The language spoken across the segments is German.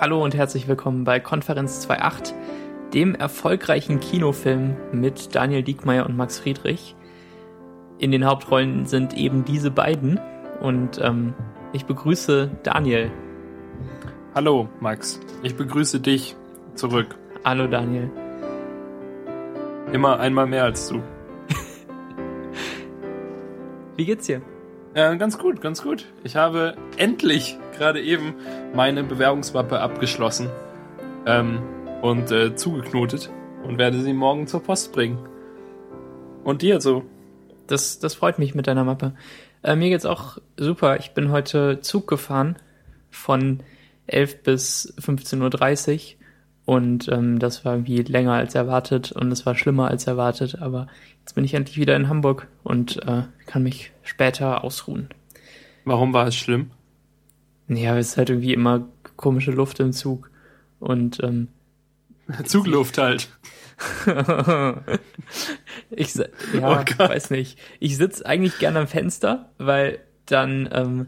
Hallo und herzlich willkommen bei Konferenz 2.8, dem erfolgreichen Kinofilm mit Daniel Diekmeyer und Max Friedrich. In den Hauptrollen sind eben diese beiden und ähm, ich begrüße Daniel. Hallo Max, ich begrüße dich zurück. Hallo Daniel. Immer einmal mehr als du. Wie geht's dir? Äh, ganz gut, ganz gut. Ich habe endlich gerade eben meine Bewerbungsmappe abgeschlossen ähm, und äh, zugeknotet und werde sie morgen zur Post bringen. Und dir so? Das, das freut mich mit deiner Mappe. Äh, mir geht's auch super. Ich bin heute Zug gefahren von 11 bis 15.30 Uhr und ähm, das war irgendwie länger als erwartet und es war schlimmer als erwartet, aber jetzt bin ich endlich wieder in Hamburg und äh, kann mich später ausruhen. Warum war es schlimm? Ja, es ist halt irgendwie immer komische Luft im Zug und ähm, Zugluft halt. ich ja, oh weiß nicht. Ich sitze eigentlich gerne am Fenster, weil dann ähm,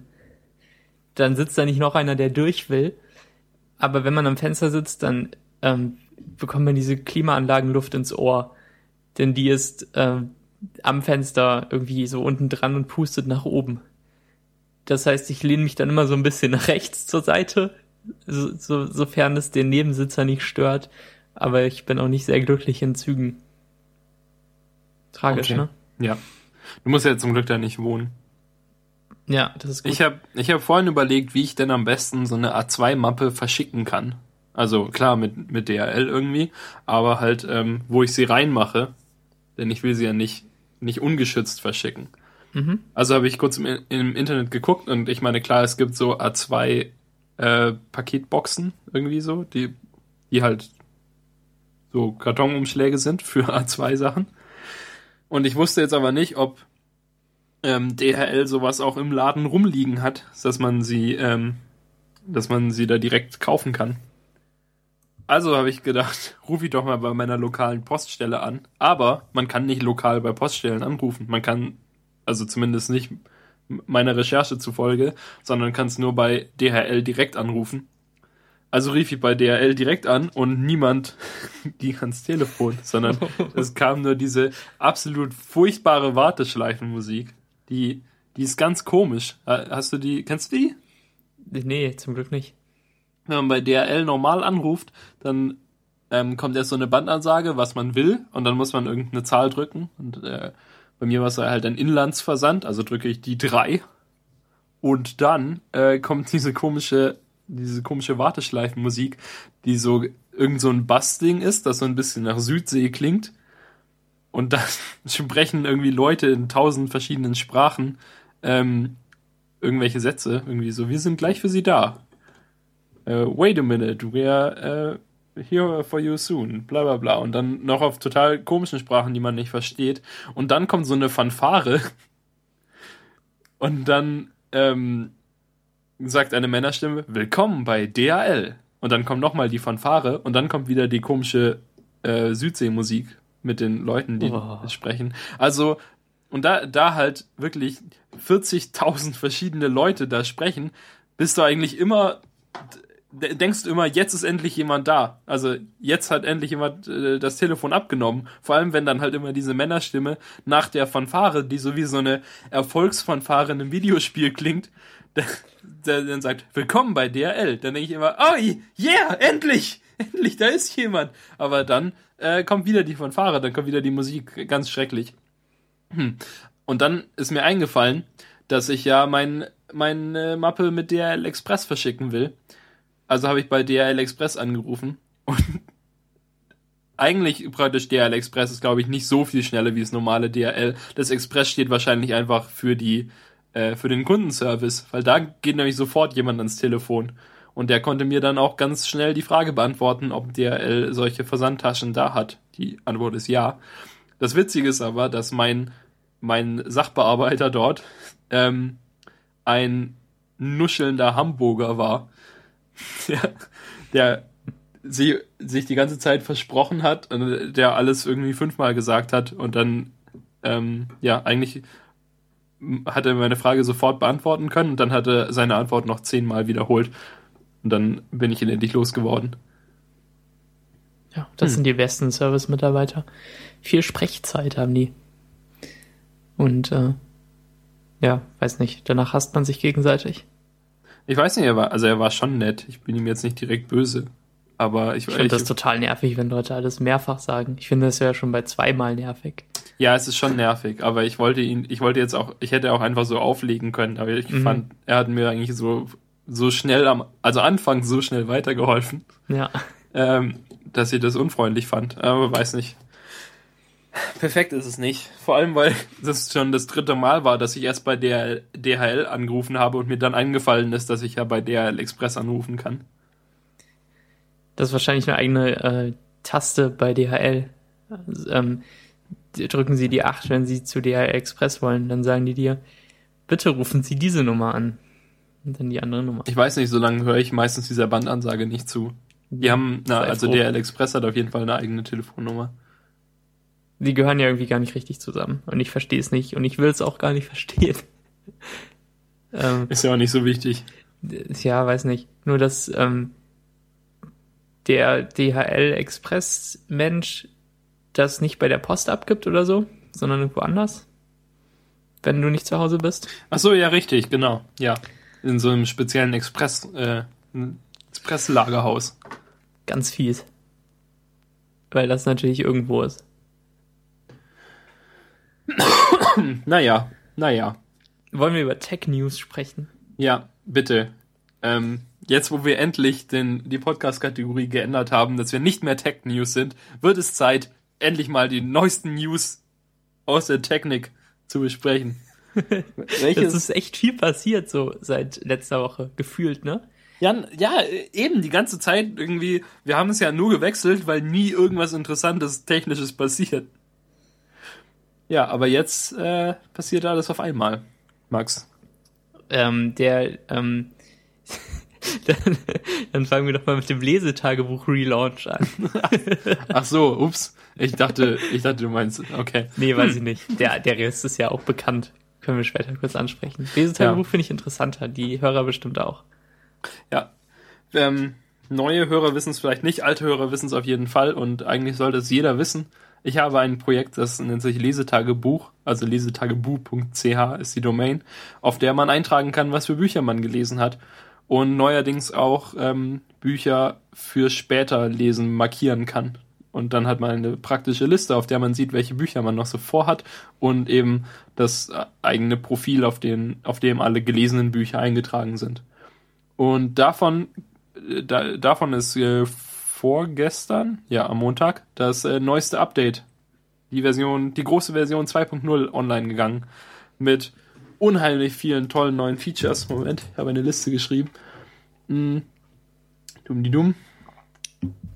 dann sitzt da nicht noch einer, der durch will. Aber wenn man am Fenster sitzt, dann ähm, bekommt man diese Klimaanlagenluft ins Ohr, denn die ist ähm, am Fenster irgendwie so unten dran und pustet nach oben. Das heißt, ich lehne mich dann immer so ein bisschen nach rechts zur Seite, so, so, sofern es den Nebensitzer nicht stört. Aber ich bin auch nicht sehr glücklich in Zügen. Tragisch, okay. ne? Ja. Du musst ja zum Glück da nicht wohnen. Ja, das ist gut. Ich habe ich hab vorhin überlegt, wie ich denn am besten so eine A2-Mappe verschicken kann. Also klar mit, mit DHL irgendwie, aber halt, ähm, wo ich sie reinmache, denn ich will sie ja nicht, nicht ungeschützt verschicken. Mhm. Also habe ich kurz im, im, Internet geguckt und ich meine, klar, es gibt so A2 äh, Paketboxen irgendwie so, die, die halt so Kartonumschläge sind für A2-Sachen. Und ich wusste jetzt aber nicht, ob ähm, DHL sowas auch im Laden rumliegen hat, dass man sie, ähm, dass man sie da direkt kaufen kann. Also habe ich gedacht, rufe ich doch mal bei meiner lokalen Poststelle an. Aber man kann nicht lokal bei Poststellen anrufen. Man kann, also zumindest nicht meiner Recherche zufolge, sondern kann es nur bei DHL direkt anrufen. Also rief ich bei DHL direkt an und niemand ging ans Telefon, sondern es kam nur diese absolut furchtbare Warteschleifenmusik. Die, die ist ganz komisch. Hast du die, kennst du die? Nee, zum Glück nicht wenn man bei DRL normal anruft, dann ähm, kommt erst so eine Bandansage, was man will, und dann muss man irgendeine Zahl drücken. Und äh, bei mir war es halt ein Inlandsversand, also drücke ich die drei. Und dann äh, kommt diese komische, diese komische Warteschleifenmusik, die so irgend so ein Bassding ist, das so ein bisschen nach Südsee klingt. Und dann sprechen irgendwie Leute in tausend verschiedenen Sprachen ähm, irgendwelche Sätze, irgendwie so, wir sind gleich für sie da uh, wait a minute, we are uh, here for you soon, bla bla bla. Und dann noch auf total komischen Sprachen, die man nicht versteht. Und dann kommt so eine Fanfare. Und dann ähm, sagt eine Männerstimme, willkommen bei DHL. Und dann kommt nochmal die Fanfare und dann kommt wieder die komische äh, Südseemusik mit den Leuten, die oh. sprechen. Also, und da, da halt wirklich 40.000 verschiedene Leute da sprechen, bist du eigentlich immer denkst du immer, jetzt ist endlich jemand da. Also jetzt hat endlich jemand äh, das Telefon abgenommen. Vor allem, wenn dann halt immer diese Männerstimme nach der Fanfare, die so wie so eine Erfolgsfanfare in einem Videospiel klingt, der, der dann sagt, willkommen bei DRL. Dann denke ich immer, oh yeah, endlich, endlich, da ist jemand. Aber dann äh, kommt wieder die Fanfare, dann kommt wieder die Musik, ganz schrecklich. Hm. Und dann ist mir eingefallen, dass ich ja mein, meine Mappe mit DRL Express verschicken will. Also habe ich bei DHL Express angerufen und eigentlich praktisch DHL Express ist, glaube ich, nicht so viel schneller wie das normale DHL. Das Express steht wahrscheinlich einfach für die äh, für den Kundenservice, weil da geht nämlich sofort jemand ans Telefon und der konnte mir dann auch ganz schnell die Frage beantworten, ob DHL solche Versandtaschen da hat. Die Antwort ist ja. Das Witzige ist aber, dass mein mein Sachbearbeiter dort ähm, ein nuschelnder Hamburger war der, der sie, sich die ganze Zeit versprochen hat und der alles irgendwie fünfmal gesagt hat und dann, ähm, ja, eigentlich hat er meine Frage sofort beantworten können und dann hat er seine Antwort noch zehnmal wiederholt. Und dann bin ich ihn endlich losgeworden. Ja, das hm. sind die besten Service-Mitarbeiter. Viel Sprechzeit haben die. Und äh, ja, weiß nicht, danach hasst man sich gegenseitig. Ich weiß nicht, er war, also er war schon nett. Ich bin ihm jetzt nicht direkt böse. Aber ich, ich finde das total nervig, wenn Leute alles mehrfach sagen. Ich finde das ja schon bei zweimal nervig. Ja, es ist schon nervig, aber ich wollte ihn, ich wollte jetzt auch, ich hätte auch einfach so auflegen können, aber ich mhm. fand, er hat mir eigentlich so, so schnell am, also anfangs so schnell weitergeholfen. Ja. Ähm, dass ich das unfreundlich fand, aber weiß nicht. Perfekt ist es nicht. Vor allem, weil das schon das dritte Mal war, dass ich erst bei der DHL angerufen habe und mir dann eingefallen ist, dass ich ja bei DHL Express anrufen kann. Das ist wahrscheinlich eine eigene äh, Taste bei DHL. Also, ähm, drücken Sie die 8, wenn Sie zu DHL Express wollen. Dann sagen die dir, bitte rufen Sie diese Nummer an. Und dann die andere Nummer. Ich weiß nicht, so lange höre ich meistens dieser Bandansage nicht zu. Die haben, na, also DHL Express hat auf jeden Fall eine eigene Telefonnummer. Die gehören ja irgendwie gar nicht richtig zusammen. Und ich verstehe es nicht. Und ich will es auch gar nicht verstehen. ähm, ist ja auch nicht so wichtig. Ja, weiß nicht. Nur, dass ähm, der DHL Express Mensch das nicht bei der Post abgibt oder so, sondern irgendwo anders. Wenn du nicht zu Hause bist. Ach so, ja, richtig, genau. Ja. In so einem speziellen Express, äh, Expresslagerhaus. Ganz fies. Weil das natürlich irgendwo ist. naja, naja. Wollen wir über Tech News sprechen? Ja, bitte. Ähm, jetzt, wo wir endlich den, die Podcast-Kategorie geändert haben, dass wir nicht mehr Tech News sind, wird es Zeit, endlich mal die neuesten News aus der Technik zu besprechen. es ist echt viel passiert so seit letzter Woche, gefühlt, ne? Ja, ja, eben die ganze Zeit irgendwie, wir haben es ja nur gewechselt, weil nie irgendwas Interessantes, Technisches passiert. Ja, aber jetzt äh, passiert alles auf einmal, Max. Ähm, der, ähm, dann, dann fangen wir doch mal mit dem Lesetagebuch-Relaunch an. Ach so, ups. Ich dachte, ich dachte, du meinst, okay. Nee, weiß ich nicht. Der, der Rest ist ja auch bekannt. Können wir später kurz ansprechen. Lesetagebuch ja. finde ich interessanter, die Hörer bestimmt auch. Ja. Ähm, neue Hörer wissen es vielleicht nicht, alte Hörer wissen es auf jeden Fall und eigentlich sollte es jeder wissen. Ich habe ein Projekt, das nennt sich Lesetagebuch, also lesetagebuch.ch ist die Domain, auf der man eintragen kann, was für Bücher man gelesen hat und neuerdings auch ähm, Bücher für später lesen markieren kann. Und dann hat man eine praktische Liste, auf der man sieht, welche Bücher man noch so vorhat und eben das eigene Profil, auf, den, auf dem alle gelesenen Bücher eingetragen sind. Und davon, äh, da, davon ist äh, vorgestern, ja, am Montag, das äh, neueste Update. Die Version, die große Version 2.0 online gegangen. Mit unheimlich vielen tollen neuen Features. Moment, ich habe eine Liste geschrieben. Hm. Dumm die dumm.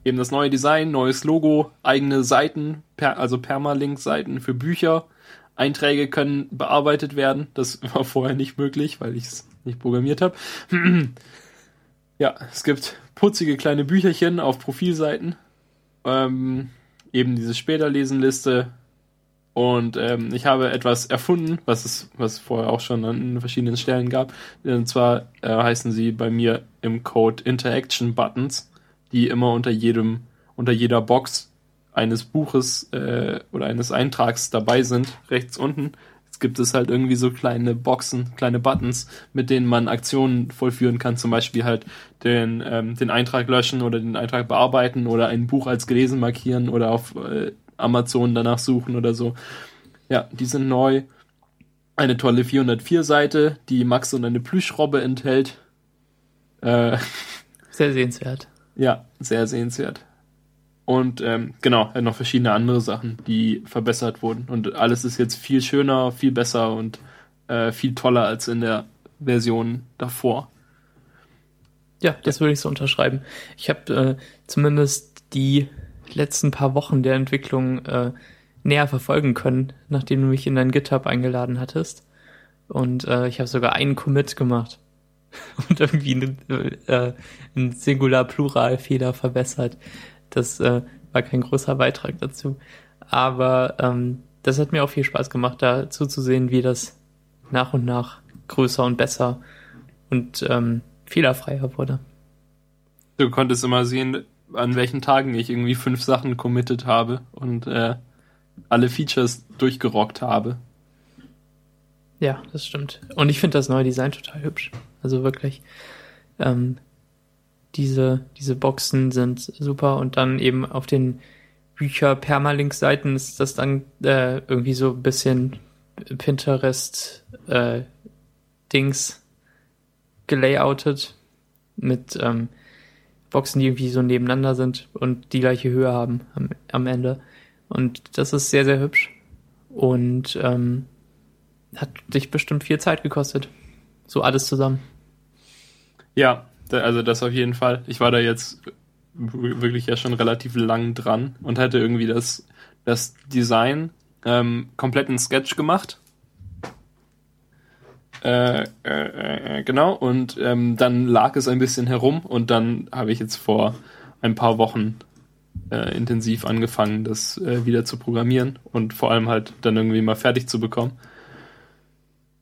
Eben das neue Design, neues Logo, eigene Seiten, per, also Permalink-Seiten für Bücher. Einträge können bearbeitet werden. Das war vorher nicht möglich, weil ich es nicht programmiert habe. ja, es gibt putzige kleine Bücherchen auf Profilseiten. Ähm, eben diese Späterlesenliste. Und ähm, ich habe etwas erfunden, was es, was vorher auch schon an verschiedenen Stellen gab. Und zwar äh, heißen sie bei mir im Code Interaction Buttons die immer unter jedem, unter jeder Box eines Buches äh, oder eines Eintrags dabei sind, rechts unten. Gibt es halt irgendwie so kleine Boxen, kleine Buttons, mit denen man Aktionen vollführen kann, zum Beispiel halt den, ähm, den Eintrag löschen oder den Eintrag bearbeiten oder ein Buch als gelesen markieren oder auf äh, Amazon danach suchen oder so. Ja, die sind neu. Eine tolle 404-Seite, die Max und eine Plüschrobbe enthält. Äh, Sehr sehenswert. Ja, sehr sehenswert. Und ähm, genau, noch verschiedene andere Sachen, die verbessert wurden. Und alles ist jetzt viel schöner, viel besser und äh, viel toller als in der Version davor. Ja, das würde ich so unterschreiben. Ich habe äh, zumindest die letzten paar Wochen der Entwicklung äh, näher verfolgen können, nachdem du mich in dein GitHub eingeladen hattest. Und äh, ich habe sogar einen Commit gemacht. und irgendwie einen, äh, einen Singular-Plural-Fehler verbessert. Das äh, war kein großer Beitrag dazu. Aber ähm, das hat mir auch viel Spaß gemacht, da zuzusehen, wie das nach und nach größer und besser und ähm, fehlerfreier wurde. Du konntest immer sehen, an welchen Tagen ich irgendwie fünf Sachen committed habe und äh, alle Features durchgerockt habe. Ja, das stimmt. Und ich finde das neue Design total hübsch. Also wirklich. Ähm, diese, diese Boxen sind super und dann eben auf den Bücher Permalink-Seiten ist das dann äh, irgendwie so ein bisschen Pinterest äh, Dings gelayoutet mit ähm, Boxen, die irgendwie so nebeneinander sind und die gleiche Höhe haben am, am Ende. Und das ist sehr, sehr hübsch. Und ähm, hat dich bestimmt viel Zeit gekostet. So alles zusammen. Ja, also das auf jeden Fall. Ich war da jetzt wirklich ja schon relativ lang dran und hatte irgendwie das, das Design ähm, komplett in Sketch gemacht. Äh, äh, äh, genau, und ähm, dann lag es ein bisschen herum und dann habe ich jetzt vor ein paar Wochen äh, intensiv angefangen, das äh, wieder zu programmieren und vor allem halt dann irgendwie mal fertig zu bekommen.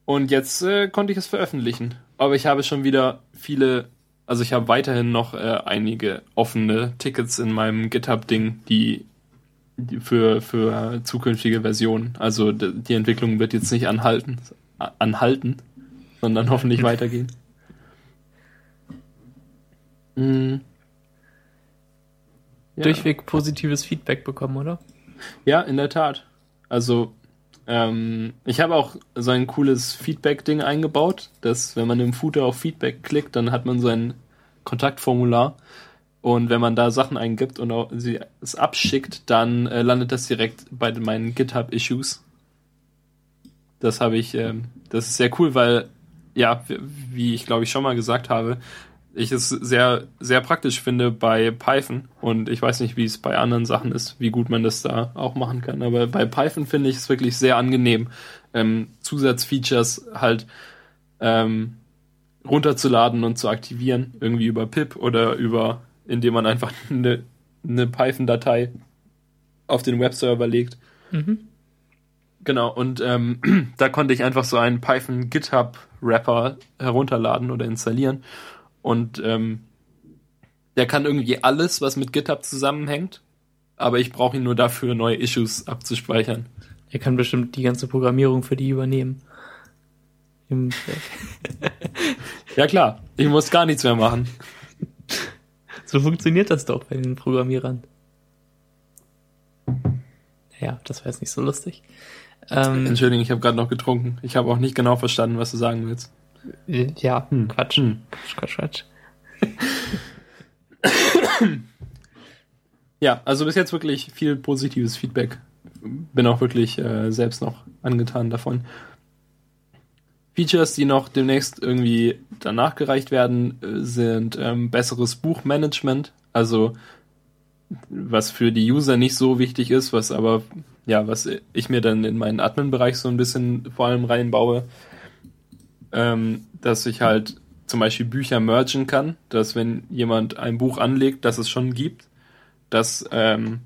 Und jetzt äh, konnte ich es veröffentlichen. Aber ich habe schon wieder viele, also ich habe weiterhin noch äh, einige offene Tickets in meinem GitHub-Ding, die, die, für, für zukünftige Versionen. Also die Entwicklung wird jetzt nicht anhalten, anhalten, sondern hoffentlich weitergehen. Mhm. Ja. Durchweg positives Feedback bekommen, oder? Ja, in der Tat. Also ähm, ich habe auch so ein cooles Feedback-Ding eingebaut, dass wenn man im Footer auf Feedback klickt, dann hat man so ein Kontaktformular und wenn man da Sachen eingibt und sie es abschickt, dann äh, landet das direkt bei meinen GitHub-Issues. Das habe ich, äh, das ist sehr cool, weil ja, wie ich glaube ich schon mal gesagt habe, ich es sehr, sehr praktisch finde bei Python. Und ich weiß nicht, wie es bei anderen Sachen ist, wie gut man das da auch machen kann. Aber bei Python finde ich es wirklich sehr angenehm, ähm, Zusatzfeatures halt ähm, runterzuladen und zu aktivieren, irgendwie über pip oder über, indem man einfach eine, eine Python-Datei auf den Webserver legt. Mhm. Genau, und ähm, da konnte ich einfach so einen Python GitHub Wrapper herunterladen oder installieren. Und ähm, der kann irgendwie alles, was mit GitHub zusammenhängt, aber ich brauche ihn nur dafür, neue Issues abzuspeichern. Er kann bestimmt die ganze Programmierung für die übernehmen. ja klar, ich muss gar nichts mehr machen. So funktioniert das doch bei den Programmierern. Ja, das war jetzt nicht so lustig. Ähm, Entschuldigung, ich habe gerade noch getrunken. Ich habe auch nicht genau verstanden, was du sagen willst. Ja, hm. Quatsch. Hm. Quatsch, Quatsch, Quatsch. ja, also bis jetzt wirklich viel positives Feedback. Bin auch wirklich äh, selbst noch angetan davon. Features, die noch demnächst irgendwie danach gereicht werden, äh, sind ähm, besseres Buchmanagement. Also was für die User nicht so wichtig ist, was aber ja, was ich mir dann in meinen Admin-Bereich so ein bisschen vor allem reinbaue, ähm, dass ich halt zum Beispiel Bücher mergen kann, dass wenn jemand ein Buch anlegt, dass es schon gibt, dass, ähm,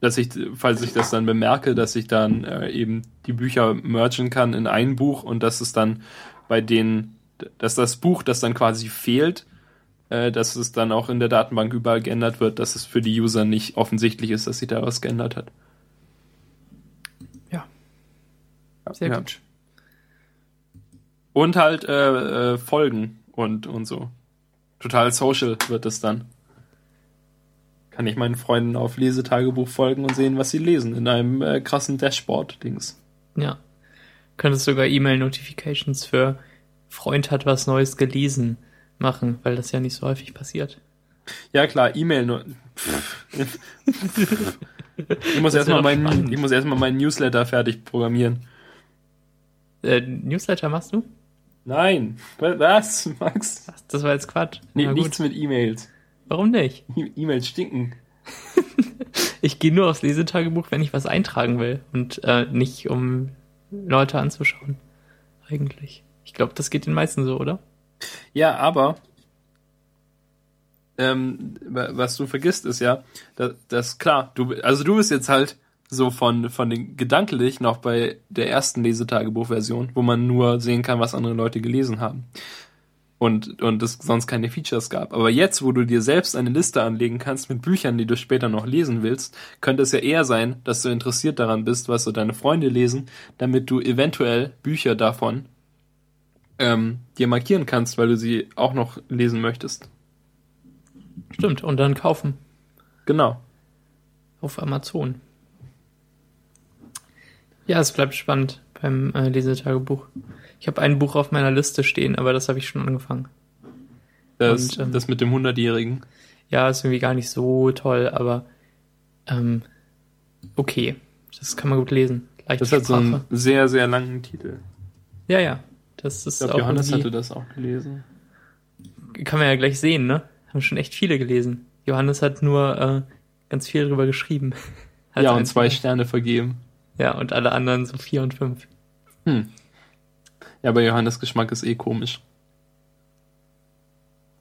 dass ich, falls ich das dann bemerke, dass ich dann äh, eben die Bücher mergen kann in ein Buch und dass es dann bei denen, dass das Buch, das dann quasi fehlt, äh, dass es dann auch in der Datenbank überall geändert wird, dass es für die User nicht offensichtlich ist, dass sich da was geändert hat. Sehr ja. gut. Und halt äh, äh, Folgen und, und so. Total social wird es dann. Kann ich meinen Freunden auf Lesetagebuch folgen und sehen, was sie lesen in einem äh, krassen Dashboard-Dings. Ja. Könntest sogar E-Mail-Notifications für Freund hat was Neues gelesen machen, weil das ja nicht so häufig passiert. Ja klar, E-Mail nur. ich muss erstmal meinen, ich muss erstmal meinen Newsletter fertig programmieren. Äh, Newsletter machst du? Nein. Was, Max? Das war jetzt Quatsch. Nee, nichts mit E-Mails. Warum nicht? E-Mails stinken. ich gehe nur aufs Lesetagebuch, wenn ich was eintragen will und äh, nicht um Leute anzuschauen. Eigentlich. Ich glaube, das geht den meisten so, oder? Ja, aber ähm, was du vergisst ist ja, dass, dass klar, du also du bist jetzt halt so von, von den gedanklich noch bei der ersten Lesetagebuchversion, wo man nur sehen kann, was andere Leute gelesen haben. und, und es sonst keine Features gab. Aber jetzt, wo du dir selbst eine Liste anlegen kannst mit Büchern, die du später noch lesen willst, könnte es ja eher sein, dass du interessiert daran bist, was so deine Freunde lesen, damit du eventuell Bücher davon ähm, dir markieren kannst, weil du sie auch noch lesen möchtest. Stimmt, und dann kaufen. Genau. Auf Amazon. Ja, es bleibt spannend beim äh, Lesetagebuch. Ich habe ein Buch auf meiner Liste stehen, aber das habe ich schon angefangen. Das, Und, ähm, das mit dem 100-Jährigen. Ja, ist irgendwie gar nicht so toll, aber ähm, okay. Das kann man gut lesen. Leichte das hat Sprache. so einen sehr, sehr langen Titel. Ja, ja. Das ist ich glaube, Johannes hatte das auch gelesen. Kann man ja gleich sehen, ne? Haben schon echt viele gelesen. Johannes hat nur äh, ganz viel darüber geschrieben. ja, und zwei Sterne vergeben. Ja, und alle anderen so vier und fünf. Hm. Ja, aber Johannes Geschmack ist eh komisch.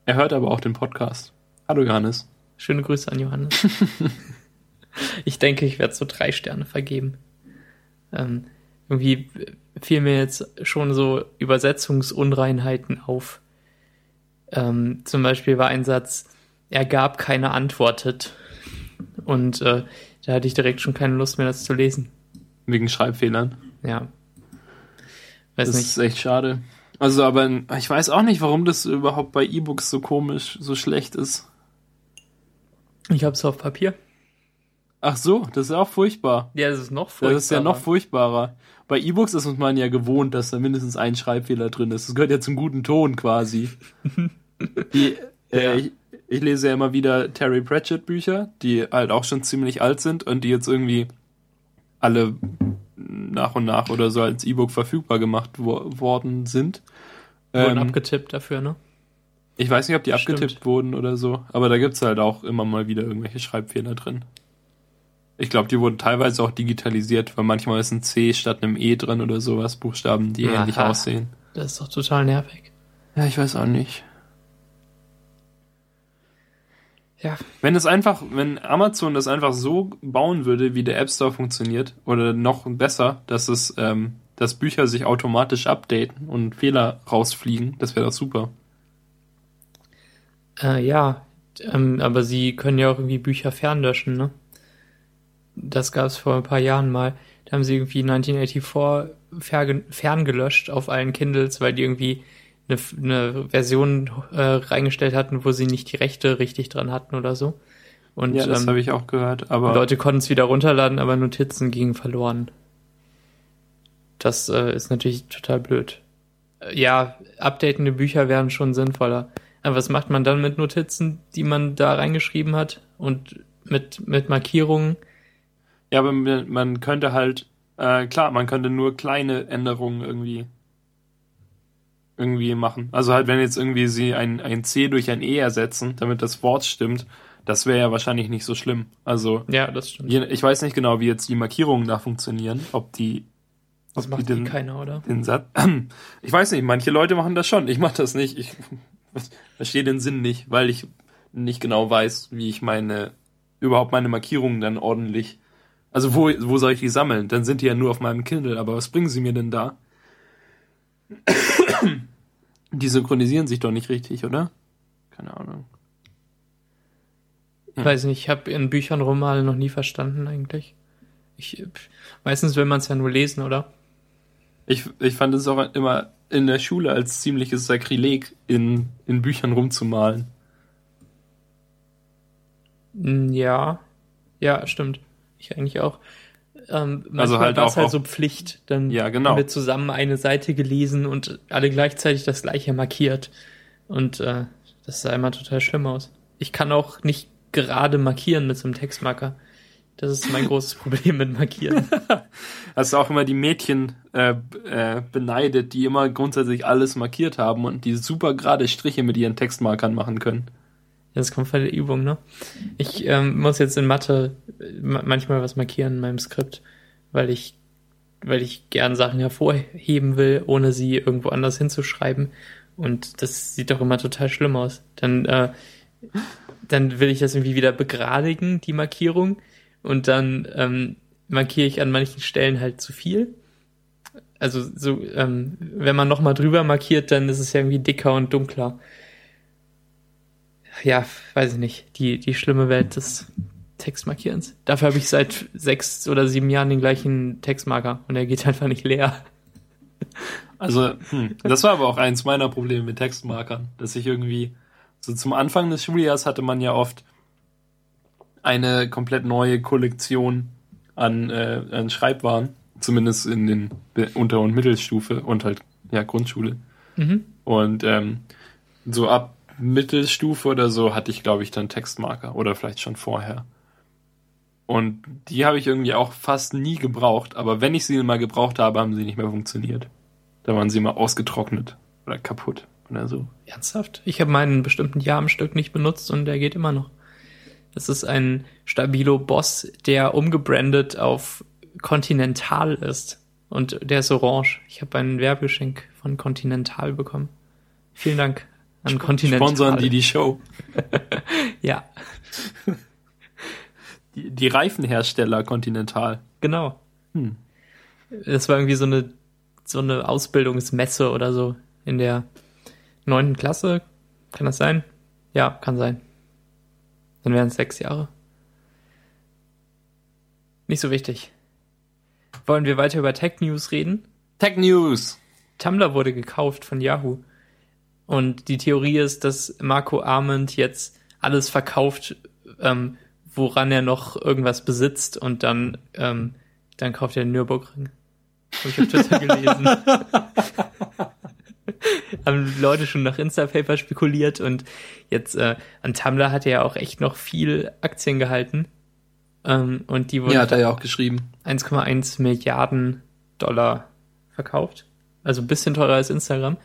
Er hört aber auch den Podcast. Hallo Johannes. Schöne Grüße an Johannes. ich denke, ich werde so drei Sterne vergeben. Ähm, irgendwie fiel mir jetzt schon so Übersetzungsunreinheiten auf. Ähm, zum Beispiel war ein Satz, er gab keine antwortet. Und äh, da hatte ich direkt schon keine Lust mehr, das zu lesen. Wegen Schreibfehlern? Ja. Weiß das nicht. ist echt schade. Also, aber ich weiß auch nicht, warum das überhaupt bei E-Books so komisch, so schlecht ist. Ich hab's auf Papier. Ach so, das ist auch furchtbar. Ja, das ist noch furchtbarer. Das ist ja noch furchtbarer. Bei E-Books ist man ja gewohnt, dass da mindestens ein Schreibfehler drin ist. Das gehört ja zum guten Ton quasi. die, äh, ja. ich, ich lese ja immer wieder Terry Pratchett Bücher, die halt auch schon ziemlich alt sind und die jetzt irgendwie alle nach und nach oder so als E-Book verfügbar gemacht wo worden sind. Wurden ähm, abgetippt dafür, ne? Ich weiß nicht, ob die Stimmt. abgetippt wurden oder so, aber da gibt's halt auch immer mal wieder irgendwelche Schreibfehler drin. Ich glaube, die wurden teilweise auch digitalisiert, weil manchmal ist ein C statt einem E drin oder sowas, Buchstaben, die Aha. ähnlich aussehen. Das ist doch total nervig. Ja, ich weiß auch nicht. Ja. Wenn es einfach, wenn Amazon das einfach so bauen würde, wie der App Store funktioniert, oder noch besser, dass es, ähm, dass Bücher sich automatisch updaten und Fehler rausfliegen, das wäre doch super. Äh, ja, ähm, aber sie können ja auch irgendwie Bücher fernlöschen, ne? Das gab es vor ein paar Jahren mal. Da haben sie irgendwie 1984 ferngelöscht auf allen Kindles, weil die irgendwie eine, eine Version äh, reingestellt hatten, wo sie nicht die Rechte richtig dran hatten oder so. Und, ja, das ähm, habe ich auch gehört. Aber Leute konnten es wieder runterladen, aber Notizen gingen verloren. Das äh, ist natürlich total blöd. Äh, ja, updatende Bücher wären schon sinnvoller. Aber was macht man dann mit Notizen, die man da reingeschrieben hat und mit, mit Markierungen? Ja, aber man könnte halt, äh, klar, man könnte nur kleine Änderungen irgendwie irgendwie machen. Also halt, wenn jetzt irgendwie sie ein, ein C durch ein E ersetzen, damit das Wort stimmt, das wäre ja wahrscheinlich nicht so schlimm. Also ja, das stimmt. Ich weiß nicht genau, wie jetzt die Markierungen da funktionieren, ob die das macht den, keiner, oder? Den Satz. Ich weiß nicht, manche Leute machen das schon. Ich mache das nicht. Ich verstehe den Sinn nicht, weil ich nicht genau weiß, wie ich meine überhaupt meine Markierungen dann ordentlich. Also wo, wo soll ich die sammeln? Dann sind die ja nur auf meinem Kindle, aber was bringen sie mir denn da? Die synchronisieren sich doch nicht richtig, oder? Keine Ahnung. Ich weiß nicht, ich habe in Büchern Romane noch nie verstanden eigentlich. Ich, meistens will man es ja nur lesen, oder? Ich, ich fand es auch immer in der Schule als ziemliches Sakrileg, in, in Büchern rumzumalen. Hm, ja, ja, stimmt. Ich eigentlich auch. Ähm, also halt auch halt so Pflicht. Dann ja, genau. haben wir zusammen eine Seite gelesen und alle gleichzeitig das gleiche markiert. Und äh, das sah immer total schlimm aus. Ich kann auch nicht gerade markieren mit so einem Textmarker. Das ist mein großes Problem mit Markieren. Hast du auch immer die Mädchen äh, äh, beneidet, die immer grundsätzlich alles markiert haben und die super gerade Striche mit ihren Textmarkern machen können. Das kommt von der Übung, ne? Ich ähm, muss jetzt in Mathe manchmal was markieren in meinem Skript, weil ich, weil ich gern Sachen hervorheben will, ohne sie irgendwo anders hinzuschreiben. Und das sieht doch immer total schlimm aus. Dann, äh, dann will ich das irgendwie wieder begradigen, die Markierung. Und dann ähm, markiere ich an manchen Stellen halt zu viel. Also so, ähm, wenn man nochmal drüber markiert, dann ist es ja irgendwie dicker und dunkler. Ja, weiß ich nicht. Die, die schlimme Welt des Textmarkierens. Dafür habe ich seit sechs oder sieben Jahren den gleichen Textmarker und er geht einfach nicht leer. Also, hm, das war aber auch eins meiner Probleme mit Textmarkern, dass ich irgendwie, so zum Anfang des Schuljahres hatte man ja oft eine komplett neue Kollektion an, äh, an Schreibwaren, zumindest in den Unter- und Mittelstufe und halt, ja, Grundschule. Mhm. Und ähm, so ab Mittelstufe oder so hatte ich, glaube ich, dann Textmarker oder vielleicht schon vorher. Und die habe ich irgendwie auch fast nie gebraucht, aber wenn ich sie mal gebraucht habe, haben sie nicht mehr funktioniert. Da waren sie mal ausgetrocknet oder kaputt oder so. Ernsthaft? Ich habe meinen bestimmten Jahr am Stück nicht benutzt und der geht immer noch. Das ist ein Stabilo Boss, der umgebrandet auf Continental ist. Und der ist orange. Ich habe ein Werbegeschenk von Continental bekommen. Vielen Dank an Continental. Sponsern die die Show. ja. Die, die Reifenhersteller Continental. Genau. Hm. Das war irgendwie so eine, so eine Ausbildungsmesse oder so in der neunten Klasse. Kann das sein? Ja, kann sein. Dann wären es sechs Jahre. Nicht so wichtig. Wollen wir weiter über Tech News reden? Tech News! Tumblr wurde gekauft von Yahoo. Und die Theorie ist, dass Marco Arment jetzt alles verkauft, ähm, woran er noch irgendwas besitzt und dann, ähm, dann kauft er den Nürburgring. Hab ich auf Twitter gelesen. Haben Leute schon nach Instapaper spekuliert und jetzt äh, an Tumblr hat er ja auch echt noch viel Aktien gehalten. Ähm, und die wurden ja, hat er ja auch geschrieben. 1,1 Milliarden Dollar verkauft. Also ein bisschen teurer als Instagram.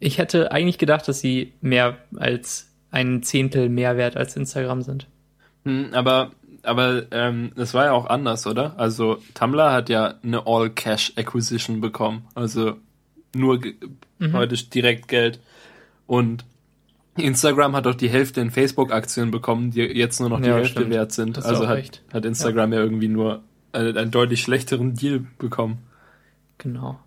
Ich hätte eigentlich gedacht, dass sie mehr als ein Zehntel mehr wert als Instagram sind. Hm, aber aber ähm, das war ja auch anders, oder? Also Tumblr hat ja eine All-Cash-Acquisition bekommen. Also nur mhm. heute direkt Geld. Und Instagram hat auch die Hälfte in Facebook-Aktien bekommen, die jetzt nur noch die ja, Hälfte stimmt. wert sind. Also hat, hat Instagram ja. ja, irgendwie nur einen, einen deutlich schlechteren Deal bekommen. Genau.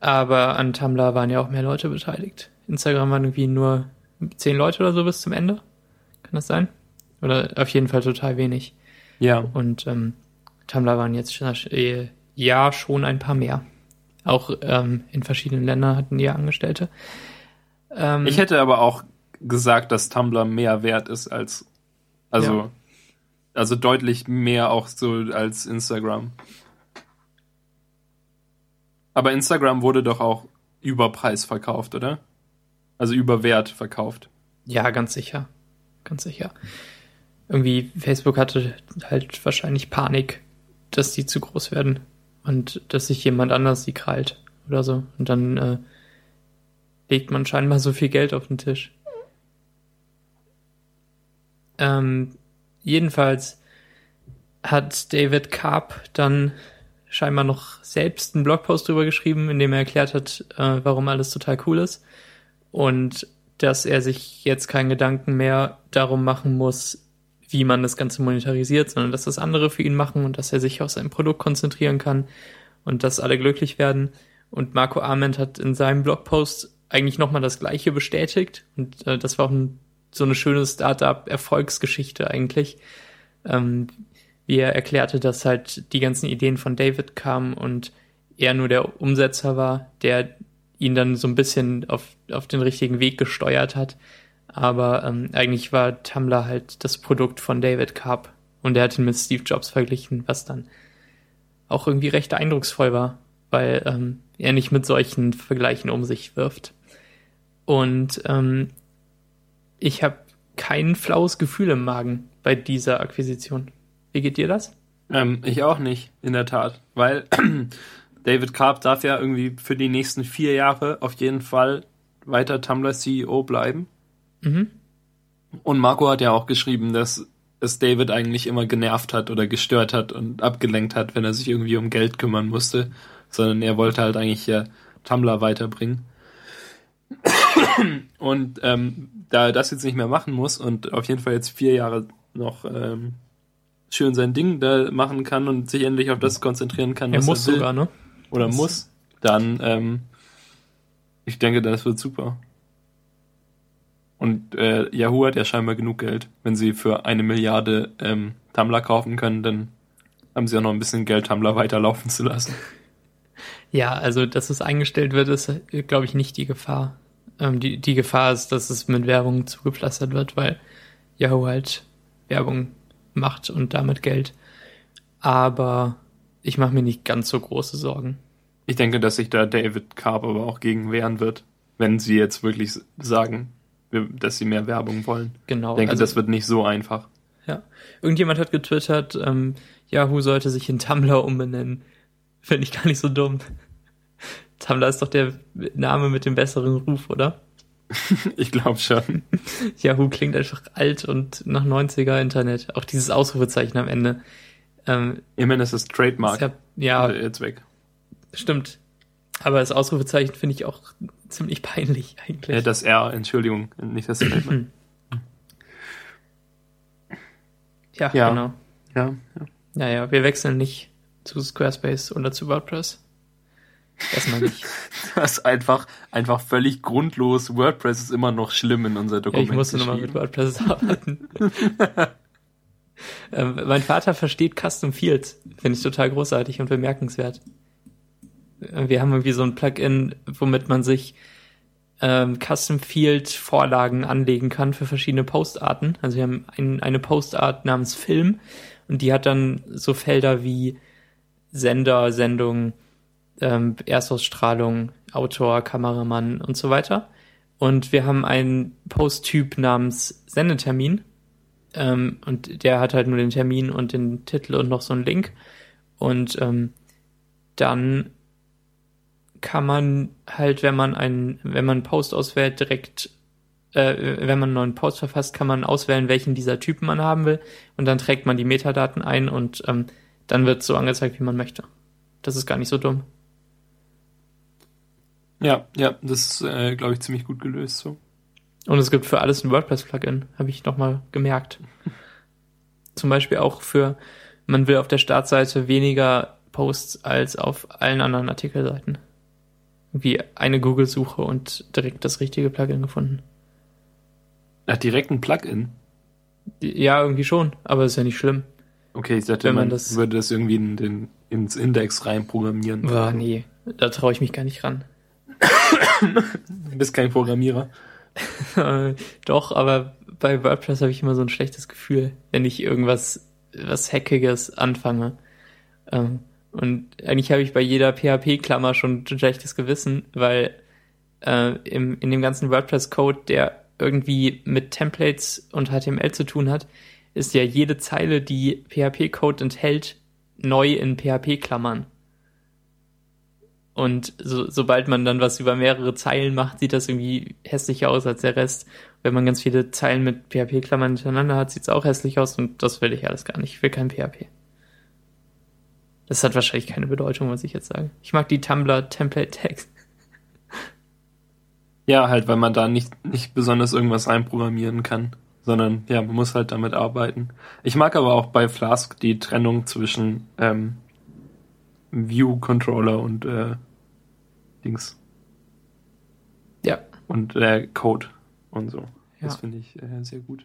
Aber an Tumblr waren ja auch mehr Leute beteiligt. Instagram waren irgendwie nur zehn Leute oder so bis zum Ende. Kann das sein? Oder auf jeden Fall total wenig. Ja. Und ähm, Tumblr waren jetzt schon, äh, ja schon ein paar mehr. Auch ähm, in verschiedenen Ländern hatten die ja Angestellte. Ähm, ich hätte aber auch gesagt, dass Tumblr mehr wert ist als, also, ja. also deutlich mehr auch so als Instagram. Aber Instagram wurde doch auch über Preis verkauft, oder? Also über Wert verkauft. Ja, ganz sicher. Ganz sicher irgendwie Facebook hatte halt wahrscheinlich Panik, dass die zu groß werden und dass sich jemand anders die krallt oder so. Und dann äh, legt man scheinbar so viel Geld auf den Tisch. Ähm, jedenfalls hat David Karp dann scheinbar noch selbst einen Blogpost drüber geschrieben, in dem er erklärt hat, äh, warum alles total cool ist. Und dass er sich jetzt keinen Gedanken mehr darum machen muss, wie man das Ganze monetarisiert, sondern dass das andere für ihn machen und dass er sich auf sein Produkt konzentrieren kann und dass alle glücklich werden. Und Marco Arment hat in seinem Blogpost eigentlich nochmal das Gleiche bestätigt. Und äh, das war auch ein, so eine schöne Startup-Erfolgsgeschichte eigentlich, ähm, wie er erklärte, dass halt die ganzen Ideen von David kamen und er nur der Umsetzer war, der ihn dann so ein bisschen auf, auf den richtigen Weg gesteuert hat aber ähm, eigentlich war Tumblr halt das Produkt von David Karp und er hat ihn mit Steve Jobs verglichen, was dann auch irgendwie recht eindrucksvoll war, weil ähm, er nicht mit solchen Vergleichen um sich wirft. Und ähm, ich habe kein flaues Gefühl im Magen bei dieser Akquisition. Wie geht dir das? Ähm, ich auch nicht, in der Tat, weil David Karp darf ja irgendwie für die nächsten vier Jahre auf jeden Fall weiter Tumblr CEO bleiben. Mhm. Und Marco hat ja auch geschrieben, dass es David eigentlich immer genervt hat oder gestört hat und abgelenkt hat, wenn er sich irgendwie um Geld kümmern musste, sondern er wollte halt eigentlich ja Tumblr weiterbringen. Und ähm, da er das jetzt nicht mehr machen muss und auf jeden Fall jetzt vier Jahre noch ähm, schön sein Ding da machen kann und sich endlich auf das konzentrieren kann, er was muss er will. sogar, ne? oder das muss, dann ähm, ich denke, das wird super. Und äh, Yahoo hat ja scheinbar genug Geld. Wenn sie für eine Milliarde ähm, Tumblr kaufen können, dann haben sie auch noch ein bisschen Geld, Tumblr weiterlaufen zu lassen. Ja, also dass es eingestellt wird, ist, glaube ich, nicht die Gefahr. Ähm, die, die Gefahr ist, dass es mit Werbung zugepflastert wird, weil Yahoo halt Werbung macht und damit Geld. Aber ich mache mir nicht ganz so große Sorgen. Ich denke, dass sich da David Carp aber auch gegen wehren wird, wenn sie jetzt wirklich sagen, dass sie mehr Werbung wollen. Genau. Ich denke, also, das wird nicht so einfach. Ja. Irgendjemand hat getwittert, ähm, Yahoo sollte sich in Tumblr umbenennen. Finde ich gar nicht so dumm. Tumblr ist doch der Name mit dem besseren Ruf, oder? ich glaube schon. Yahoo klingt einfach alt und nach 90er Internet. Auch dieses Ausrufezeichen am Ende. Ähm, Immerhin ist es Trademark. Ja, ja jetzt weg. Stimmt. Aber das Ausrufezeichen finde ich auch ziemlich peinlich eigentlich. Ja, das R, Entschuldigung, nicht das Trademark. ja, ja, genau. Ja, ja. Naja, wir wechseln nicht zu Squarespace oder zu WordPress. Erstmal nicht. Das ist einfach, einfach völlig grundlos. WordPress ist immer noch schlimm in unser Dokument. Ja, ich musste nochmal mit WordPress arbeiten. ähm, mein Vater versteht Custom Fields. Finde ich total großartig und bemerkenswert. Äh, wir haben irgendwie so ein Plugin, womit man sich ähm, Custom Field Vorlagen anlegen kann für verschiedene Postarten. Also wir haben ein, eine Postart namens Film und die hat dann so Felder wie Sender, Sendung, ähm, Erstausstrahlung, Autor, Kameramann und so weiter. Und wir haben einen Posttyp namens Sendetermin. Ähm, und der hat halt nur den Termin und den Titel und noch so einen Link. Und ähm, dann kann man halt, wenn man einen, wenn man einen Post auswählt, direkt, äh, wenn man einen neuen Post verfasst, kann man auswählen, welchen dieser Typen man haben will. Und dann trägt man die Metadaten ein und ähm, dann wird so angezeigt, wie man möchte. Das ist gar nicht so dumm. Ja, ja, das ist, äh, glaube ich, ziemlich gut gelöst so. Und es gibt für alles ein WordPress-Plugin, habe ich nochmal gemerkt. Zum Beispiel auch für, man will auf der Startseite weniger Posts als auf allen anderen Artikelseiten. Wie eine Google-Suche und direkt das richtige Plugin gefunden. Ach, direkt ein Plugin? Ja, irgendwie schon, aber ist ja nicht schlimm. Okay, ich dachte, Wenn man, man das würde das irgendwie in den, ins Index reinprogrammieren. War nee, da traue ich mich gar nicht ran. Du bist kein Programmierer. Doch, aber bei WordPress habe ich immer so ein schlechtes Gefühl, wenn ich irgendwas was Hackiges anfange. Ähm, und eigentlich habe ich bei jeder PHP-Klammer schon ein schlechtes Gewissen, weil äh, im, in dem ganzen WordPress-Code, der irgendwie mit Templates und HTML zu tun hat, ist ja jede Zeile, die PHP-Code enthält, neu in PHP-Klammern. Und so, sobald man dann was über mehrere Zeilen macht, sieht das irgendwie hässlicher aus als der Rest. Wenn man ganz viele Zeilen mit PHP-Klammern hintereinander hat, sieht es auch hässlich aus und das will ich alles gar nicht. Ich will kein PHP. Das hat wahrscheinlich keine Bedeutung, was ich jetzt sage. Ich mag die Tumblr Template Tags. Ja, halt, weil man da nicht, nicht besonders irgendwas einprogrammieren kann, sondern ja, man muss halt damit arbeiten. Ich mag aber auch bei Flask die Trennung zwischen ähm, View-Controller und äh, Dings. Ja. Und äh, Code und so. Ja. Das finde ich äh, sehr gut.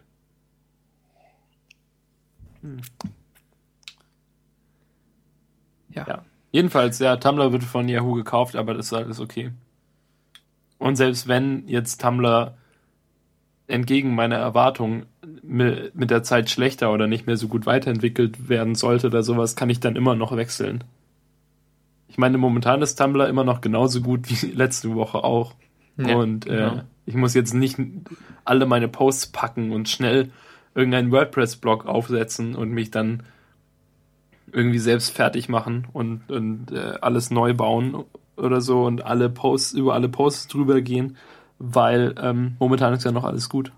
Hm. Ja. ja. Jedenfalls, ja, Tumblr wird von Yahoo gekauft, aber das ist alles okay. Und selbst wenn jetzt Tumblr entgegen meiner Erwartung mit der Zeit schlechter oder nicht mehr so gut weiterentwickelt werden sollte oder sowas, kann ich dann immer noch wechseln. Ich meine, momentan ist Tumblr immer noch genauso gut wie letzte Woche auch. Ja, und äh, genau. ich muss jetzt nicht alle meine Posts packen und schnell irgendeinen WordPress-Blog aufsetzen und mich dann irgendwie selbst fertig machen und, und äh, alles neu bauen oder so und alle Posts, über alle Posts drüber gehen, weil ähm, momentan ist ja noch alles gut.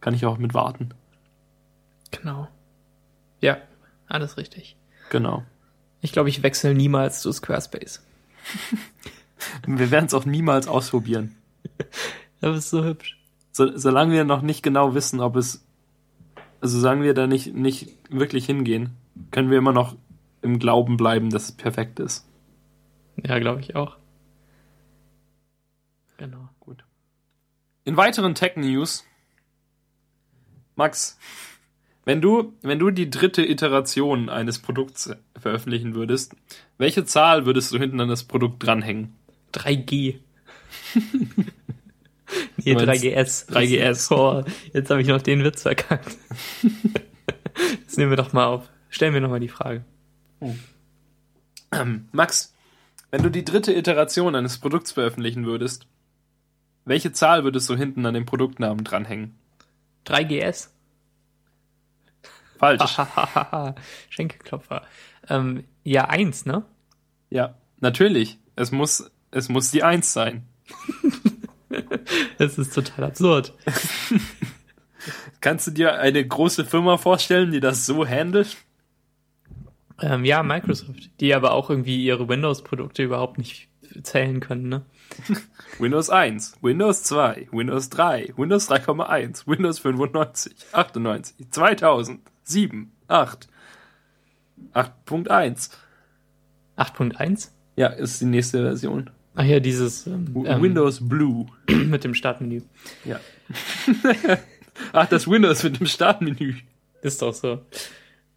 Kann ich auch mit warten. Genau. Ja, alles richtig. Genau. Ich glaube, ich wechsle niemals zu Squarespace. wir werden es auch niemals ausprobieren. Das ist so hübsch. So, solange wir noch nicht genau wissen, ob es, also sagen wir da nicht, nicht wirklich hingehen, können wir immer noch im Glauben bleiben, dass es perfekt ist. Ja, glaube ich auch. Genau. Gut. In weiteren Tech News, Max, wenn du, wenn du die dritte Iteration eines Produkts veröffentlichen würdest, welche Zahl würdest du hinten an das Produkt dranhängen? 3G. nee, 3GS. 3GS. Oh, jetzt habe ich noch den Witz verkackt. Das nehmen wir doch mal auf. Stellen wir nochmal die Frage. Oh. Ähm, Max, wenn du die dritte Iteration eines Produkts veröffentlichen würdest, welche Zahl würdest du hinten an dem Produktnamen dranhängen? 3GS. Falsch. Schenkelklopfer. Ähm, ja, 1, ne? Ja, natürlich. Es muss, es muss die 1 sein. Es ist total absurd. Kannst du dir eine große Firma vorstellen, die das so handelt? Ähm, ja, Microsoft, die aber auch irgendwie ihre Windows-Produkte überhaupt nicht zählen können, ne? Windows 1, Windows 2, Windows 3, Windows 3,1, Windows 95, 98, 2000, 7, 8, 8.1. 8.1? Ja, ist die nächste Version. Ach ja, dieses ähm, Windows Blue. Mit dem Startmenü. Ja. Ach, das Windows mit dem Startmenü. Ist doch so.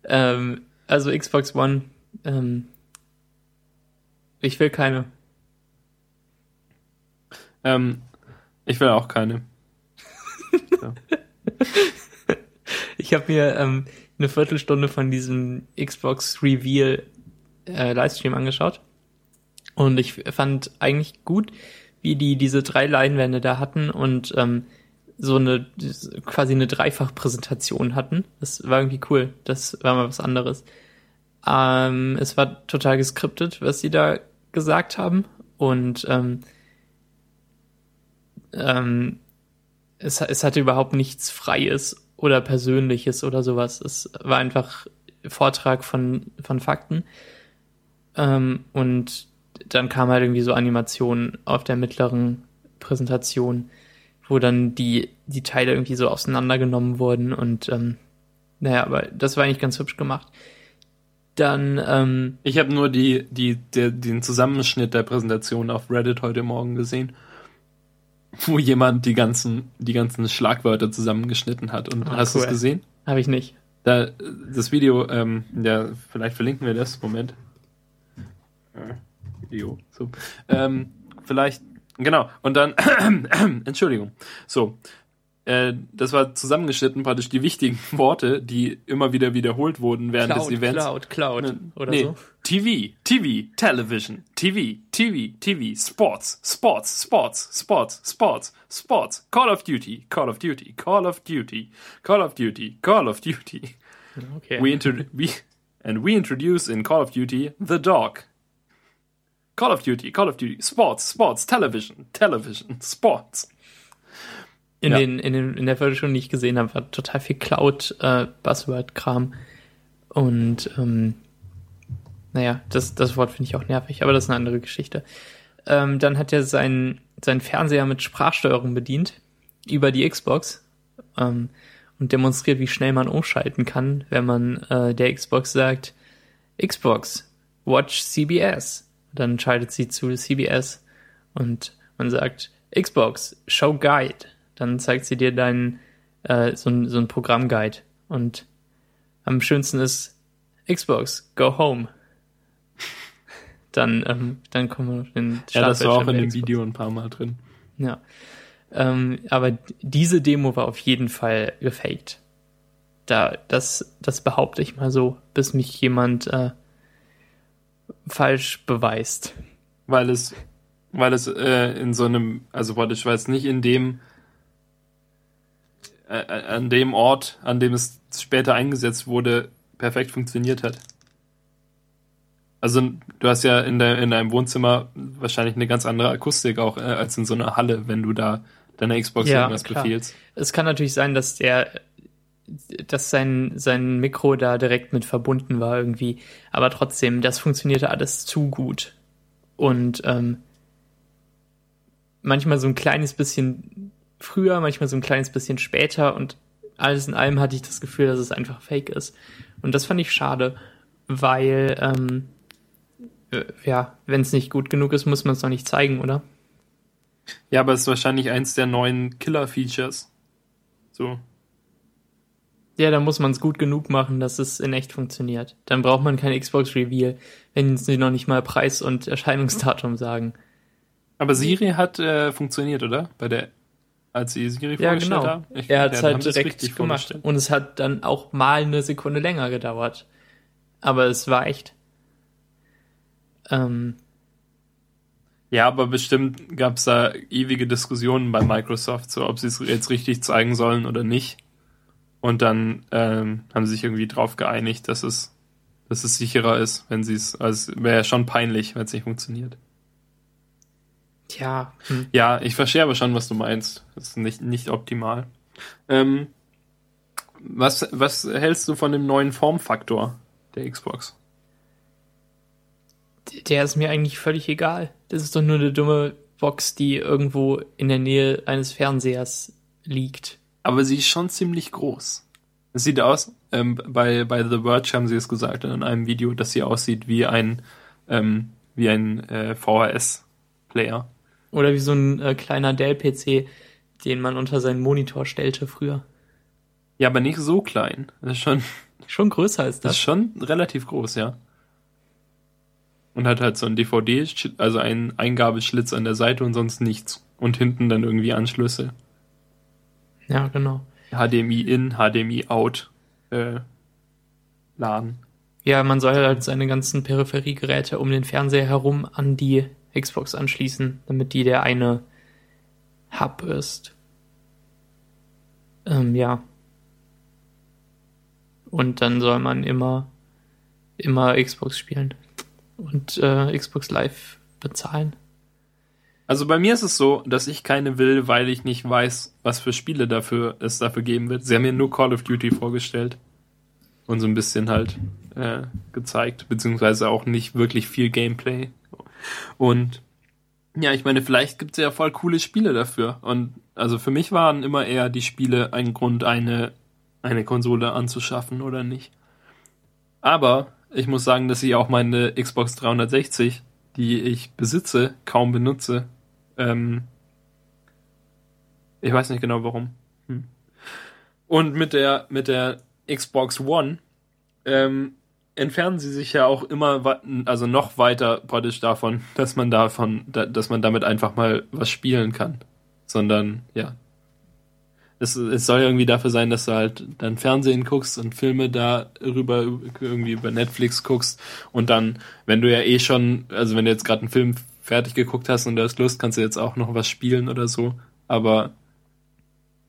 Ähm, also Xbox One, ähm, ich will keine. Ähm, ich will auch keine. ja. Ich habe mir ähm, eine Viertelstunde von diesem Xbox Reveal äh, Livestream angeschaut und ich fand eigentlich gut, wie die diese drei Leinwände da hatten und ähm, so eine quasi eine Dreifachpräsentation hatten. Das war irgendwie cool. Das war mal was anderes. Ähm, es war total geskriptet, was sie da gesagt haben und ähm, ähm, es, es hatte überhaupt nichts Freies oder Persönliches oder sowas. Es war einfach Vortrag von, von Fakten. Ähm, und dann kam halt irgendwie so Animationen auf der mittleren Präsentation, wo dann die, die Teile irgendwie so auseinandergenommen wurden und ähm, naja, aber das war eigentlich ganz hübsch gemacht. Dann, ähm, Ich habe nur die, die, der, den Zusammenschnitt der Präsentation auf Reddit heute Morgen gesehen wo jemand die ganzen, die ganzen Schlagwörter zusammengeschnitten hat. Und ah, hast cool. du es gesehen? Habe ich nicht. Da, das Video, ähm, ja, vielleicht verlinken wir das. Moment. Äh, Video. So. Ähm, vielleicht, genau. Und dann, Entschuldigung. So, äh, das war zusammengeschnitten praktisch die wichtigen Worte, die immer wieder wiederholt wurden während Cloud, des Events. Cloud, Cloud ne, oder nee, so. TV, TV, Television, TV, TV, TV, Sports, Sports, Sports, Sports, Sports, Sports, Call of Duty, Call of Duty, Call of Duty, Call of Duty, Call of Duty. Okay. We, inter we and we introduce in Call of Duty the dog. Call of Duty, Call of Duty, Sports, Sports, Television, Television, Sports in, ja. den, in, den, in der Viertelstunde, die ich gesehen habe, war total viel Cloud-Buzzword-Kram. Äh, und ähm, naja, das, das Wort finde ich auch nervig, aber das ist eine andere Geschichte. Ähm, dann hat er seinen, seinen Fernseher mit Sprachsteuerung bedient über die Xbox ähm, und demonstriert, wie schnell man umschalten kann, wenn man äh, der Xbox sagt, Xbox, watch CBS. Dann schaltet sie zu CBS und man sagt, Xbox, show guide dann zeigt sie dir deinen äh, so, ein, so ein Programmguide. Und am schönsten ist Xbox, go home. dann, ähm, dann kommen wir auf den Ja, das war auch in dem Xbox. Video ein paar Mal drin. Ja. Ähm, aber diese Demo war auf jeden Fall gefaked. Da, das, das behaupte ich mal so, bis mich jemand äh, falsch beweist. Weil es, weil es äh, in so einem, also ich weiß nicht in dem äh, äh, an dem Ort, an dem es später eingesetzt wurde, perfekt funktioniert hat. Also du hast ja in, der, in deinem Wohnzimmer wahrscheinlich eine ganz andere Akustik auch äh, als in so einer Halle, wenn du da deiner Xbox ja, irgendwas klar. befehlst. Es kann natürlich sein, dass der dass sein, sein Mikro da direkt mit verbunden war irgendwie. Aber trotzdem, das funktionierte alles zu gut. Und ähm, manchmal so ein kleines bisschen früher, manchmal so ein kleines bisschen später und alles in allem hatte ich das Gefühl, dass es einfach fake ist. Und das fand ich schade, weil ähm, äh, ja, wenn es nicht gut genug ist, muss man es doch nicht zeigen, oder? Ja, aber es ist wahrscheinlich eins der neuen Killer-Features. So. Ja, da muss man es gut genug machen, dass es in echt funktioniert. Dann braucht man kein Xbox Reveal, wenn sie noch nicht mal Preis und Erscheinungsdatum sagen. Aber Siri hat äh, funktioniert, oder? Bei der, als sie Siri Ja, vorgestellt genau. haben. Ich- er hat es ja, halt direkt richtig gemacht. Und es hat dann auch mal eine Sekunde länger gedauert. Aber es war echt. Ähm, Ja, aber bestimmt gab es da ewige Diskussionen bei Microsoft, so ob sie es jetzt richtig zeigen sollen oder nicht. Und dann ähm, haben sie sich irgendwie drauf geeinigt, dass es, dass es sicherer ist, wenn sie es, also wäre ja schon peinlich, wenn es nicht funktioniert. Tja, hm. Ja, ich verstehe aber schon, was du meinst. Das ist nicht, nicht optimal. Ähm, was, was hältst du von dem neuen Formfaktor der Xbox? der ist mir eigentlich völlig egal. Das ist doch nur eine dumme Box, die irgendwo in der Nähe eines Fernsehers liegt. Aber sie ist schon ziemlich groß. Es sieht aus, ähm, bei, bei The Verge haben sie es gesagt in einem Video, dass sie aussieht wie ein, ähm, wie ein äh, VHS-Player. Oder wie so ein äh, kleiner Dell-PC, den man unter seinen Monitor stellte früher. Ja, aber nicht so klein. Das ist schon, Schon größer als das ist schon relativ groß, ja. Und hat halt so ein DVD, also einen Eingabeschlitz an der Seite und sonst nichts. Und hinten dann irgendwie Anschlüsse. Ja, genau. HDMI in, HDMI out, äh, laden. Ja, man soll halt seine ganzen Peripheriegeräte um den Fernseher herum an die Xbox anschließen, damit die der eine Hub ist. Ähm, ja. Und dann soll man immer, immer Xbox spielen. Und äh, Xbox Live bezahlen. Also bei mir ist es so, dass ich keine will, weil ich nicht weiß, was für Spiele dafür es dafür geben wird. Sie haben mir nur Call of Duty vorgestellt und so ein bisschen halt äh, gezeigt, beziehungsweise auch nicht wirklich viel Gameplay. Und ja, ich meine, vielleicht gibt es ja voll coole Spiele dafür. Und also für mich waren immer eher die Spiele ein Grund, eine, eine Konsole anzuschaffen oder nicht. Aber ich muss sagen, dass ich auch meine Xbox 360, die ich besitze, kaum benutze. Ähm, ich weiß nicht genau warum. Hm. Und mit der, mit der Xbox One ähm, entfernen sie sich ja auch immer, also noch weiter praktisch davon, dass man davon, da, dass man damit einfach mal was spielen kann. Sondern, ja. Es, es soll irgendwie dafür sein, dass du halt dann Fernsehen guckst und Filme darüber irgendwie über Netflix guckst und dann, wenn du ja eh schon, also wenn du jetzt gerade einen Film fertig geguckt hast und du hast Lust, kannst du jetzt auch noch was spielen oder so. Aber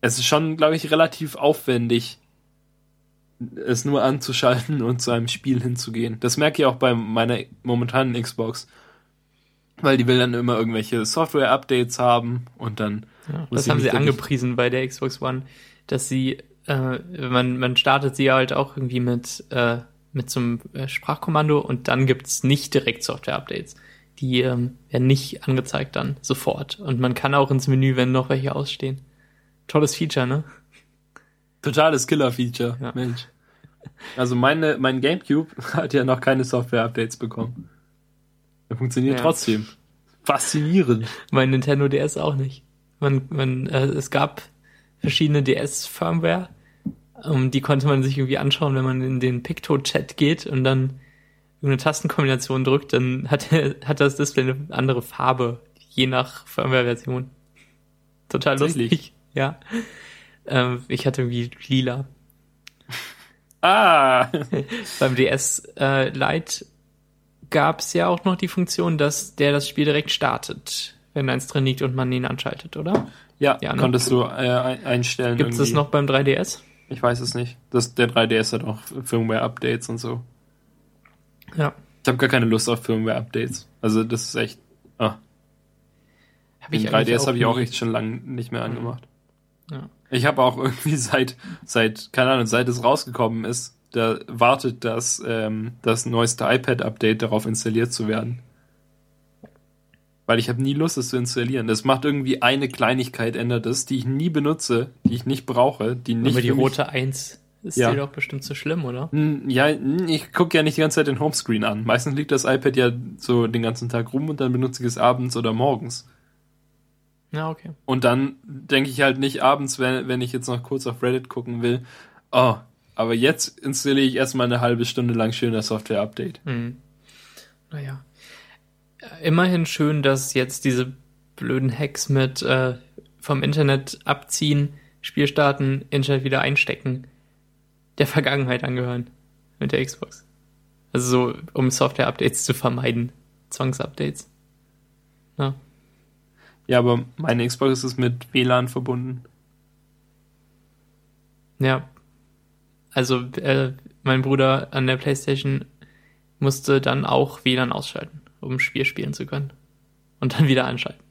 es ist schon, glaube ich, relativ aufwendig, es nur anzuschalten und zu einem Spiel hinzugehen. Das merke ich auch bei meiner momentanen Xbox. Weil die will dann immer irgendwelche Software-Updates haben und dann Ja, das haben sie angepriesen bei der Xbox One, dass sie, äh, man, man startet sie halt auch irgendwie mit, äh, mit so einem äh, Sprachkommando und dann gibt's nicht direkt Software-Updates. Die ähm, werden nicht angezeigt dann sofort. Und man kann auch ins Menü, wenn noch welche ausstehen. Tolles Feature, ne? Totales Killer-Feature, Ja. Mensch. Also meine, mein Gamecube hat ja noch keine Software-Updates bekommen. Er funktioniert Ja. trotzdem. Faszinierend. Mein Nintendo DS auch nicht. Man, man, äh, es gab verschiedene DS-Firmware, um, die konnte man sich irgendwie anschauen, wenn man in den Picto-Chat geht und dann irgendeine Tastenkombination drückt, dann hat, er- hat das Display eine andere Farbe, je nach Firmware-Version. Total lustig. Ja. Ähm, ich hatte irgendwie lila. Ah! Beim DS äh, Lite gab es ja auch noch die Funktion, dass der das Spiel direkt startet, wenn eins drin liegt und man ihn anschaltet, oder? Ja, Ja, ne? konntest du äh, ein- einstellen. Gibt es das noch beim 3DS? Ich weiß es nicht. Das, der 3DS hat auch Firmware-Updates und so. Ja. Ich habe gar keine Lust auf Firmware-Updates. Also das ist echt. Ah, Hab den eigentlich 3DS habe ich auch echt schon lange nicht mehr angemacht. Ja. Ich habe auch irgendwie seit, seit, keine Ahnung, seit es rausgekommen ist, da wartet das, ähm, das neueste iPad-Update darauf installiert zu werden. Weil ich habe nie Lust, es zu installieren. Das macht irgendwie eine Kleinigkeit, ändert es, die ich nie benutze, die ich nicht brauche, die nicht Aber die rote 1 Ist Ja. dir doch bestimmt so schlimm, oder? Ja, ich gucke ja nicht die ganze Zeit den Homescreen an. Meistens liegt das iPad ja so den ganzen Tag rum und dann benutze ich es abends oder morgens. Ja, okay. Und dann denke ich halt nicht abends, wenn, wenn ich jetzt noch kurz auf Reddit gucken will, oh, aber jetzt installiere ich erstmal eine halbe Stunde lang schöner Software-Update. Hm. Naja. Äh, Immerhin schön, dass jetzt diese blöden Hacks mit äh, vom Internet abziehen, Spiel starten, Internet wieder einstecken, der Vergangenheit angehören mit der Xbox. Also so, um Software-Updates zu vermeiden. Zwangsupdates. Ja. Ja, aber meine Xbox ist mit WLAN verbunden. Ja. Also, äh, mein Bruder an der Playstation musste dann auch WLAN ausschalten, um ein Spiel spielen zu können. Und dann wieder anschalten.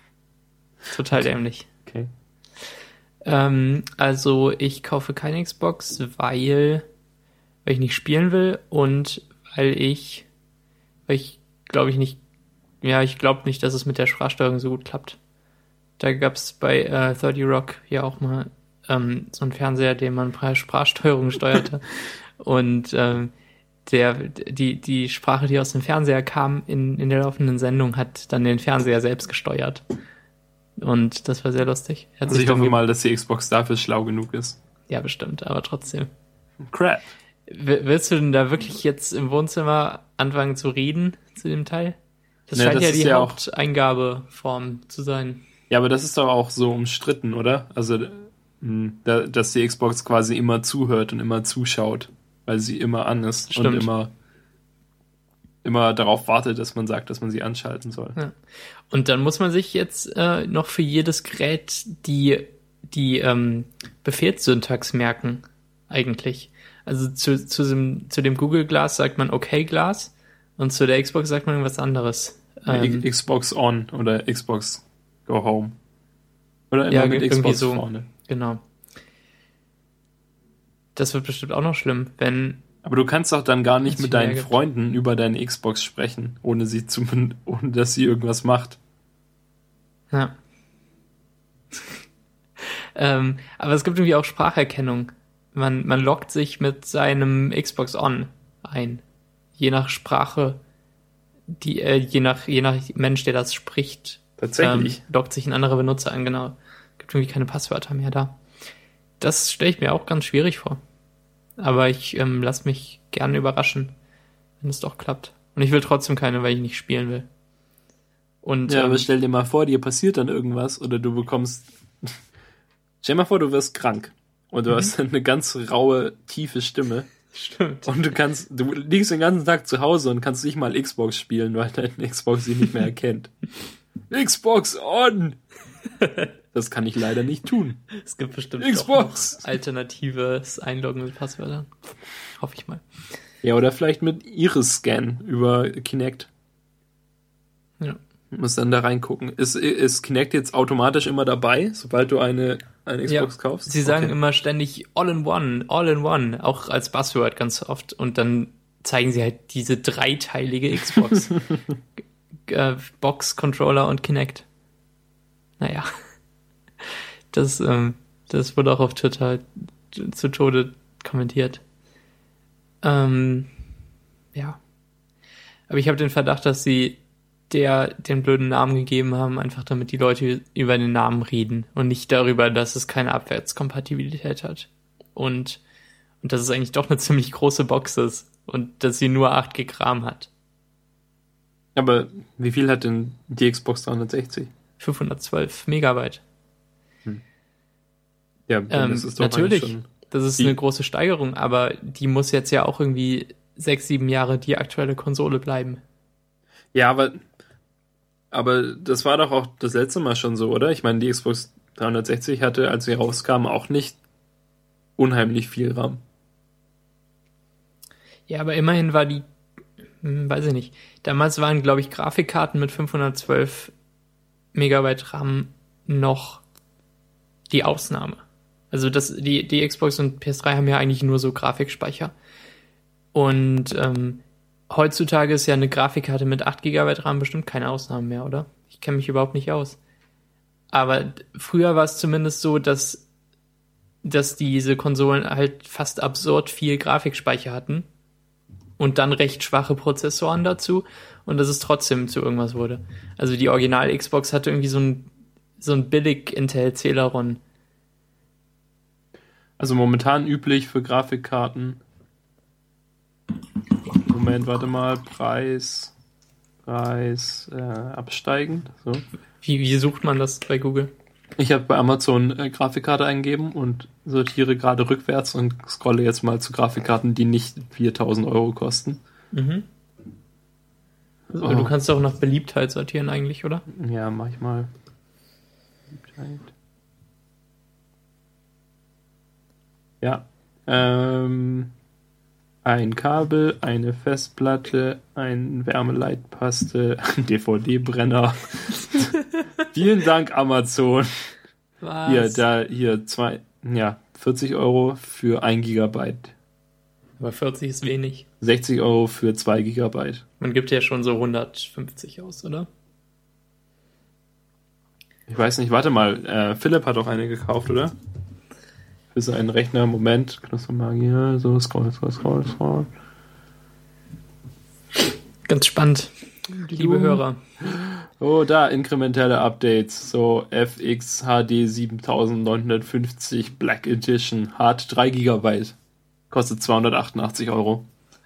Total dämlich. Okay. Ähm, also, ich kaufe keine Xbox, weil, weil ich nicht spielen will und weil ich, weil ich glaube ich nicht, ja, ich glaube nicht, dass es mit der Sprachsteuerung so gut klappt. Da gab's bei äh, 30 Rock ja auch mal ähm, so einen Fernseher, den man per Sprachsteuerung steuerte. und ähm, der, die, die Sprache, die aus dem Fernseher kam in, in der laufenden Sendung, hat dann den Fernseher selbst gesteuert. Und das war sehr lustig. Hat Also ich hoffe mal, dass die Xbox dafür schlau genug ist. Ja, bestimmt, aber trotzdem. Crap. W willst du denn da wirklich jetzt im Wohnzimmer anfangen zu reden zu dem Teil? Das Ne, scheint das ja die ja Haupteingabeform zu sein. Ja, aber das ist doch auch so umstritten, oder? Also, mh, da, dass die Xbox quasi immer zuhört und immer zuschaut, weil sie immer an ist und Stimmt. immer, immer darauf wartet, dass man sagt, dass man sie anschalten soll. Ja. Und dann muss man sich jetzt äh, noch für jedes Gerät die, die ähm, Befehlssyntax merken, eigentlich. Also zu, zu, dem, zu dem Google Glass sagt man okay Glas und zu der Xbox sagt man irgendwas anderes. Ähm, Xbox On oder Xbox Go Home. Oder immer Ja, mit Xbox so. vorne. genau. Das wird bestimmt auch noch schlimm, wenn Aber du kannst doch dann gar nicht mit deinen. Freunden über deine Xbox sprechen, ohne sie zu, ohne dass sie irgendwas macht. Ja. ähm, aber es gibt irgendwie auch Spracherkennung. Man, man loggt sich mit seinem Xbox On ein. Je nach Sprache, die, äh, je nach, je nach Mensch, der das spricht, Tatsächlich. ähm, loggt sich ein anderer Benutzer an, genau. Gibt irgendwie keine Passwörter mehr da. Das stelle ich mir auch ganz schwierig vor. Aber ich ähm, lasse mich gerne überraschen, wenn es doch klappt. Und ich will trotzdem keine, weil ich nicht spielen will. Und Ja, ähm, aber stell dir mal vor, dir passiert dann irgendwas oder du bekommst. stell dir mal vor, du wirst krank und du Mhm. hast eine ganz raue, tiefe Stimme stimmt. und du kannst, du liegst den ganzen Tag zu Hause und kannst nicht mal Xbox spielen, weil deine Xbox sie nicht mehr erkennt. Xbox on! Das kann ich leider nicht tun. Es gibt bestimmt Xbox! Auch noch alternatives Einloggen mit Passwörtern. Hoffe ich mal. Ja, oder vielleicht mit Iris-Scan über Kinect. Ja. Muss dann da reingucken. Ist, ist Kinect jetzt automatisch immer dabei, sobald du eine, eine Xbox kaufst? Sie sagen Okay. immer ständig All in One, All in One, auch als Buzzword ganz oft. Und dann zeigen sie halt diese dreiteilige Xbox. äh, Box, Controller und Kinect. Naja. Das, ähm, das wurde auch auf Twitter zu Tode kommentiert. Ähm, ja. Aber ich habe den Verdacht, dass sie der den blöden Namen gegeben haben, einfach damit die Leute über den Namen reden und nicht darüber, dass es keine Abwärtskompatibilität hat. Und, und dass es eigentlich doch eine ziemlich große Box ist und dass sie nur 8 GB RAM hat. Aber wie viel hat denn die Xbox 360? 512 Megabyte. Ja, dann Ähm, ist es doch natürlich. Das ist eine große Steigerung, aber die muss jetzt ja auch irgendwie sechs, sieben Jahre die aktuelle Konsole bleiben. Ja, aber, aber das war doch auch das letzte Mal schon so, oder? Ich meine, die Xbox 360 hatte, als sie rauskam, auch nicht unheimlich viel RAM. Ja, aber immerhin war die, hm, weiß ich nicht. Damals waren, glaube ich, Grafikkarten mit 512 Megabyte RAM noch die Ausnahme. Also das, die, die Xbox und PS3 haben ja eigentlich nur so Grafikspeicher. Und ähm, heutzutage ist ja eine Grafikkarte mit 8 GB RAM bestimmt keine Ausnahme mehr, oder? Ich kenne mich überhaupt nicht aus. Aber früher war es zumindest so, dass dass diese Konsolen halt fast absurd viel Grafikspeicher hatten und dann recht schwache Prozessoren dazu und dass es trotzdem zu irgendwas wurde. Also die Original Xbox hatte irgendwie so ein so ein billig Intel Celeron. Also momentan üblich für Grafikkarten. Moment, warte mal, Preis, Preis äh, absteigend. So. Wie, wie sucht man das bei Google? Ich habe bei Amazon äh, Grafikkarte eingeben und sortiere gerade rückwärts und scrolle jetzt mal zu Grafikkarten, die nicht 4000 Euro kosten. Mhm. Aber oh. du kannst auch nach Beliebtheit sortieren eigentlich, oder? Ja, mach ich mal. Beliebtheit. Ja. Ähm, ein Kabel, eine Festplatte, ein Wärmeleitpaste, ein DVD-Brenner. Vielen Dank, Amazon. Was? Hier, da, hier, zwei, ja, 40 Euro für ein Gigabyte. Aber 40 ist wenig. 60 Euro für zwei Gigabyte. Man gibt ja schon so 150 aus, oder? Ich weiß nicht, warte mal, äh, Philipp hat auch eine gekauft, oder? Für seinen Rechner. Moment, Knuspermagier, so, scroll, scroll, scroll, scroll. Ganz spannend, liebe Hörer. Oh, da inkrementelle Updates. So FX HD 7950 Black Edition. Hard 3 GB. Kostet 288 Euro.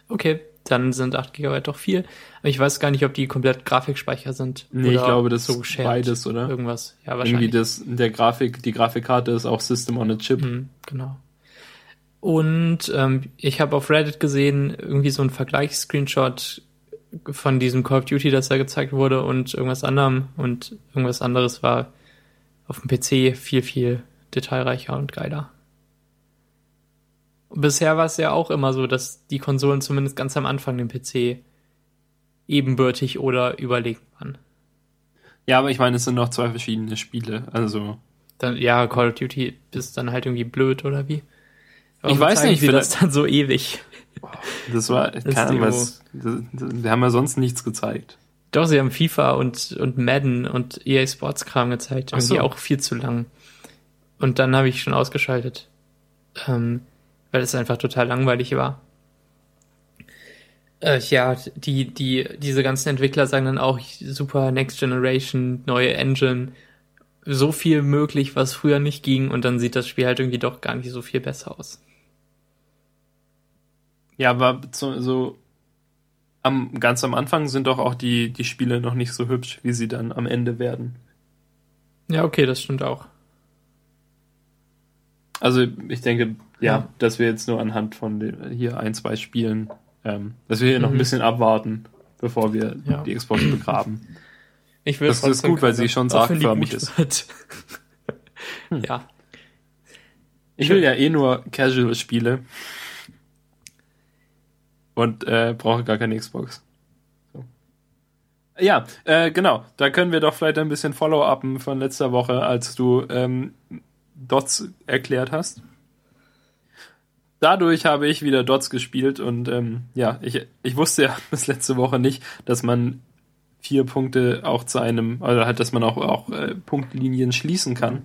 Okay, dann sind 8 GB doch viel. Aber ich weiß gar nicht, ob die komplett Grafikspeicher sind. Nee, ich glaube, das so ist beides, oder? Irgendwas. Ja, wahrscheinlich. Irgendwie das, der Grafik, die Grafikkarte ist auch System on a Chip. Mhm, genau. Und ähm, ich habe auf Reddit gesehen, irgendwie so ein Vergleichsscreenshot von diesem Call of Duty, das da gezeigt wurde und irgendwas anderem. Und irgendwas anderes war auf dem PC viel, viel detailreicher und geiler. Bisher war es ja auch immer so, dass die Konsolen zumindest ganz am Anfang dem PC ebenbürtig oder überlegen waren. Ja, aber ich meine, es sind noch zwei verschiedene Spiele, also. Dann, ja, Call of Duty ist dann halt irgendwie blöd, oder wie? Warum ich weiß nicht, wie das dann so ewig. Das war, keine Ahnung, was, wir haben ja sonst nichts gezeigt. Doch, sie haben FIFA und, und Madden und EA Sports Kram gezeigt, irgendwie so. auch viel zu lang. Und dann habe ich schon ausgeschaltet. Ähm, weil es einfach total langweilig war. Äh, ja, die, die, diese ganzen Entwickler sagen dann auch super Next Generation, neue Engine, so viel möglich, was früher nicht ging, und dann sieht das Spiel halt irgendwie doch gar nicht so viel besser aus. Ja, aber so, so am, ganz am Anfang sind doch auch die, die Spiele noch nicht so hübsch, wie sie dann am Ende werden. Ja, okay, das stimmt auch. Also ich denke, ja, dass wir jetzt nur anhand von den, hier ein, zwei Spielen, ähm, dass wir hier mhm. noch ein mhm. bisschen abwarten, bevor wir ja. die Xbox begraben. Ich will das ist gut, weil sie schon sargförmig ist. hm. Ja. Ich will ja eh nur Casual-Spiele und äh, brauche gar keine Xbox. So. Ja, äh, genau. Da können wir doch vielleicht ein bisschen Follow-upen von letzter Woche, als du ähm, Dots erklärt hast. Dadurch habe ich wieder Dots gespielt und ähm, ja, ich, ich wusste ja bis letzte Woche nicht, dass man vier Punkte auch zu einem, oder halt, dass man auch, auch äh, Punktlinien schließen kann.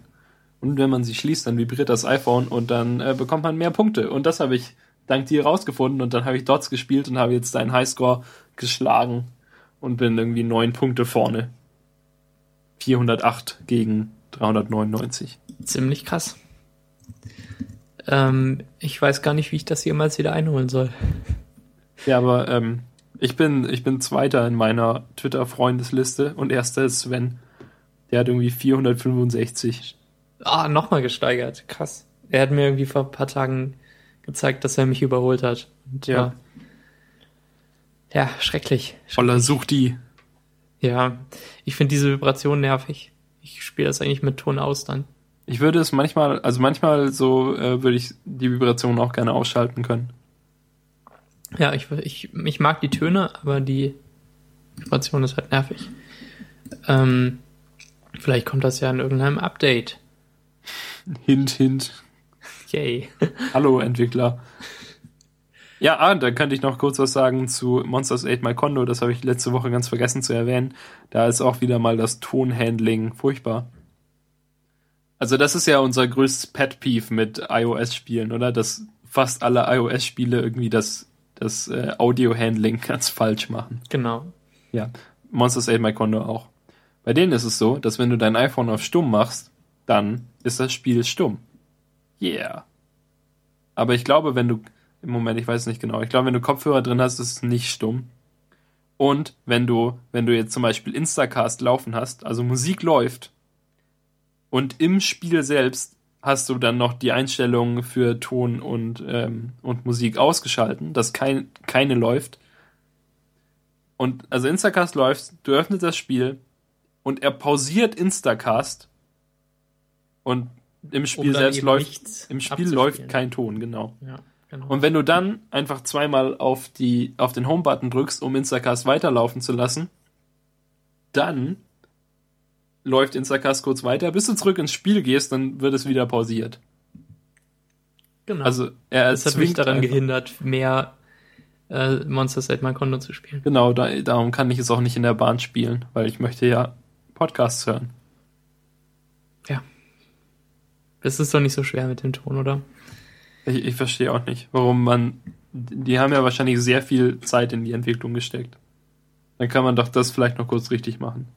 Und wenn man sie schließt, dann vibriert das iPhone und dann äh, bekommt man mehr Punkte. Und das habe ich dank dir rausgefunden und dann habe ich Dots gespielt und habe jetzt deinen Highscore geschlagen und bin irgendwie neun Punkte vorne. 408 gegen 399. Ziemlich krass. Ähm, ich weiß gar nicht, wie ich das jemals wieder einholen soll. Ja, aber ähm, ich bin ich bin Zweiter in meiner Twitter-Freundesliste und erster ist Sven. Der hat irgendwie 465. Ah, nochmal gesteigert. Krass. Er hat mir irgendwie vor ein paar Tagen gezeigt, dass er mich überholt hat. Und, ja. Ja, schrecklich. Voller such die. Ja, ich finde diese Vibration nervig. Ich spiele das eigentlich mit Ton aus dann. Ich würde es manchmal, also manchmal so äh, würde ich die Vibration auch gerne ausschalten können. Ja, ich, ich, ich mag die Töne, aber die Vibration ist halt nervig. Ähm, vielleicht kommt das ja in irgendeinem Update. Hint, hint. Yay. Hallo, Entwickler. Ja, ah, da könnte ich noch kurz was sagen zu Monsters 8 My Kondo. Das habe ich letzte Woche ganz vergessen zu erwähnen. Da ist auch wieder mal das Tonhandling furchtbar. Also das ist ja unser größtes Pet Peeve mit iOS-Spielen, oder? Dass fast alle iOS-Spiele irgendwie das, das äh, Audio-Handling ganz falsch machen. Genau. Ja, Monsters 8 My Condo auch. Bei denen ist es so, dass wenn du dein iPhone auf stumm machst, dann ist das Spiel stumm. Yeah. Aber ich glaube, wenn du, im Moment, ich weiß nicht genau, ich glaube, wenn du Kopfhörer drin hast, ist es nicht stumm. Und wenn du, wenn du jetzt zum Beispiel Instacast laufen hast, also Musik läuft, und im Spiel selbst hast du dann noch die Einstellungen für Ton und, ähm, und Musik ausgeschalten, dass kein, keine läuft. Und also Instacast läuft, du öffnest das Spiel und er pausiert Instacast und im Spiel um selbst läuft im Spiel läuft kein Ton, genau. Ja, genau. Und wenn du dann einfach zweimal auf die auf den Home Button drückst, um Instacast weiterlaufen zu lassen, dann läuft Instacast kurz weiter, bis du zurück ins Spiel gehst, dann wird es wieder pausiert. Genau. Also er das hat mich daran einfach. gehindert, mehr äh, Monster Set mein Konto zu spielen. Genau, da, darum kann ich es auch nicht in der Bahn spielen, weil ich möchte ja Podcasts hören. Ja. Das ist doch nicht so schwer mit dem Ton, oder? Ich, ich verstehe auch nicht, warum man. Die haben ja wahrscheinlich sehr viel Zeit in die Entwicklung gesteckt. Dann kann man doch das vielleicht noch kurz richtig machen.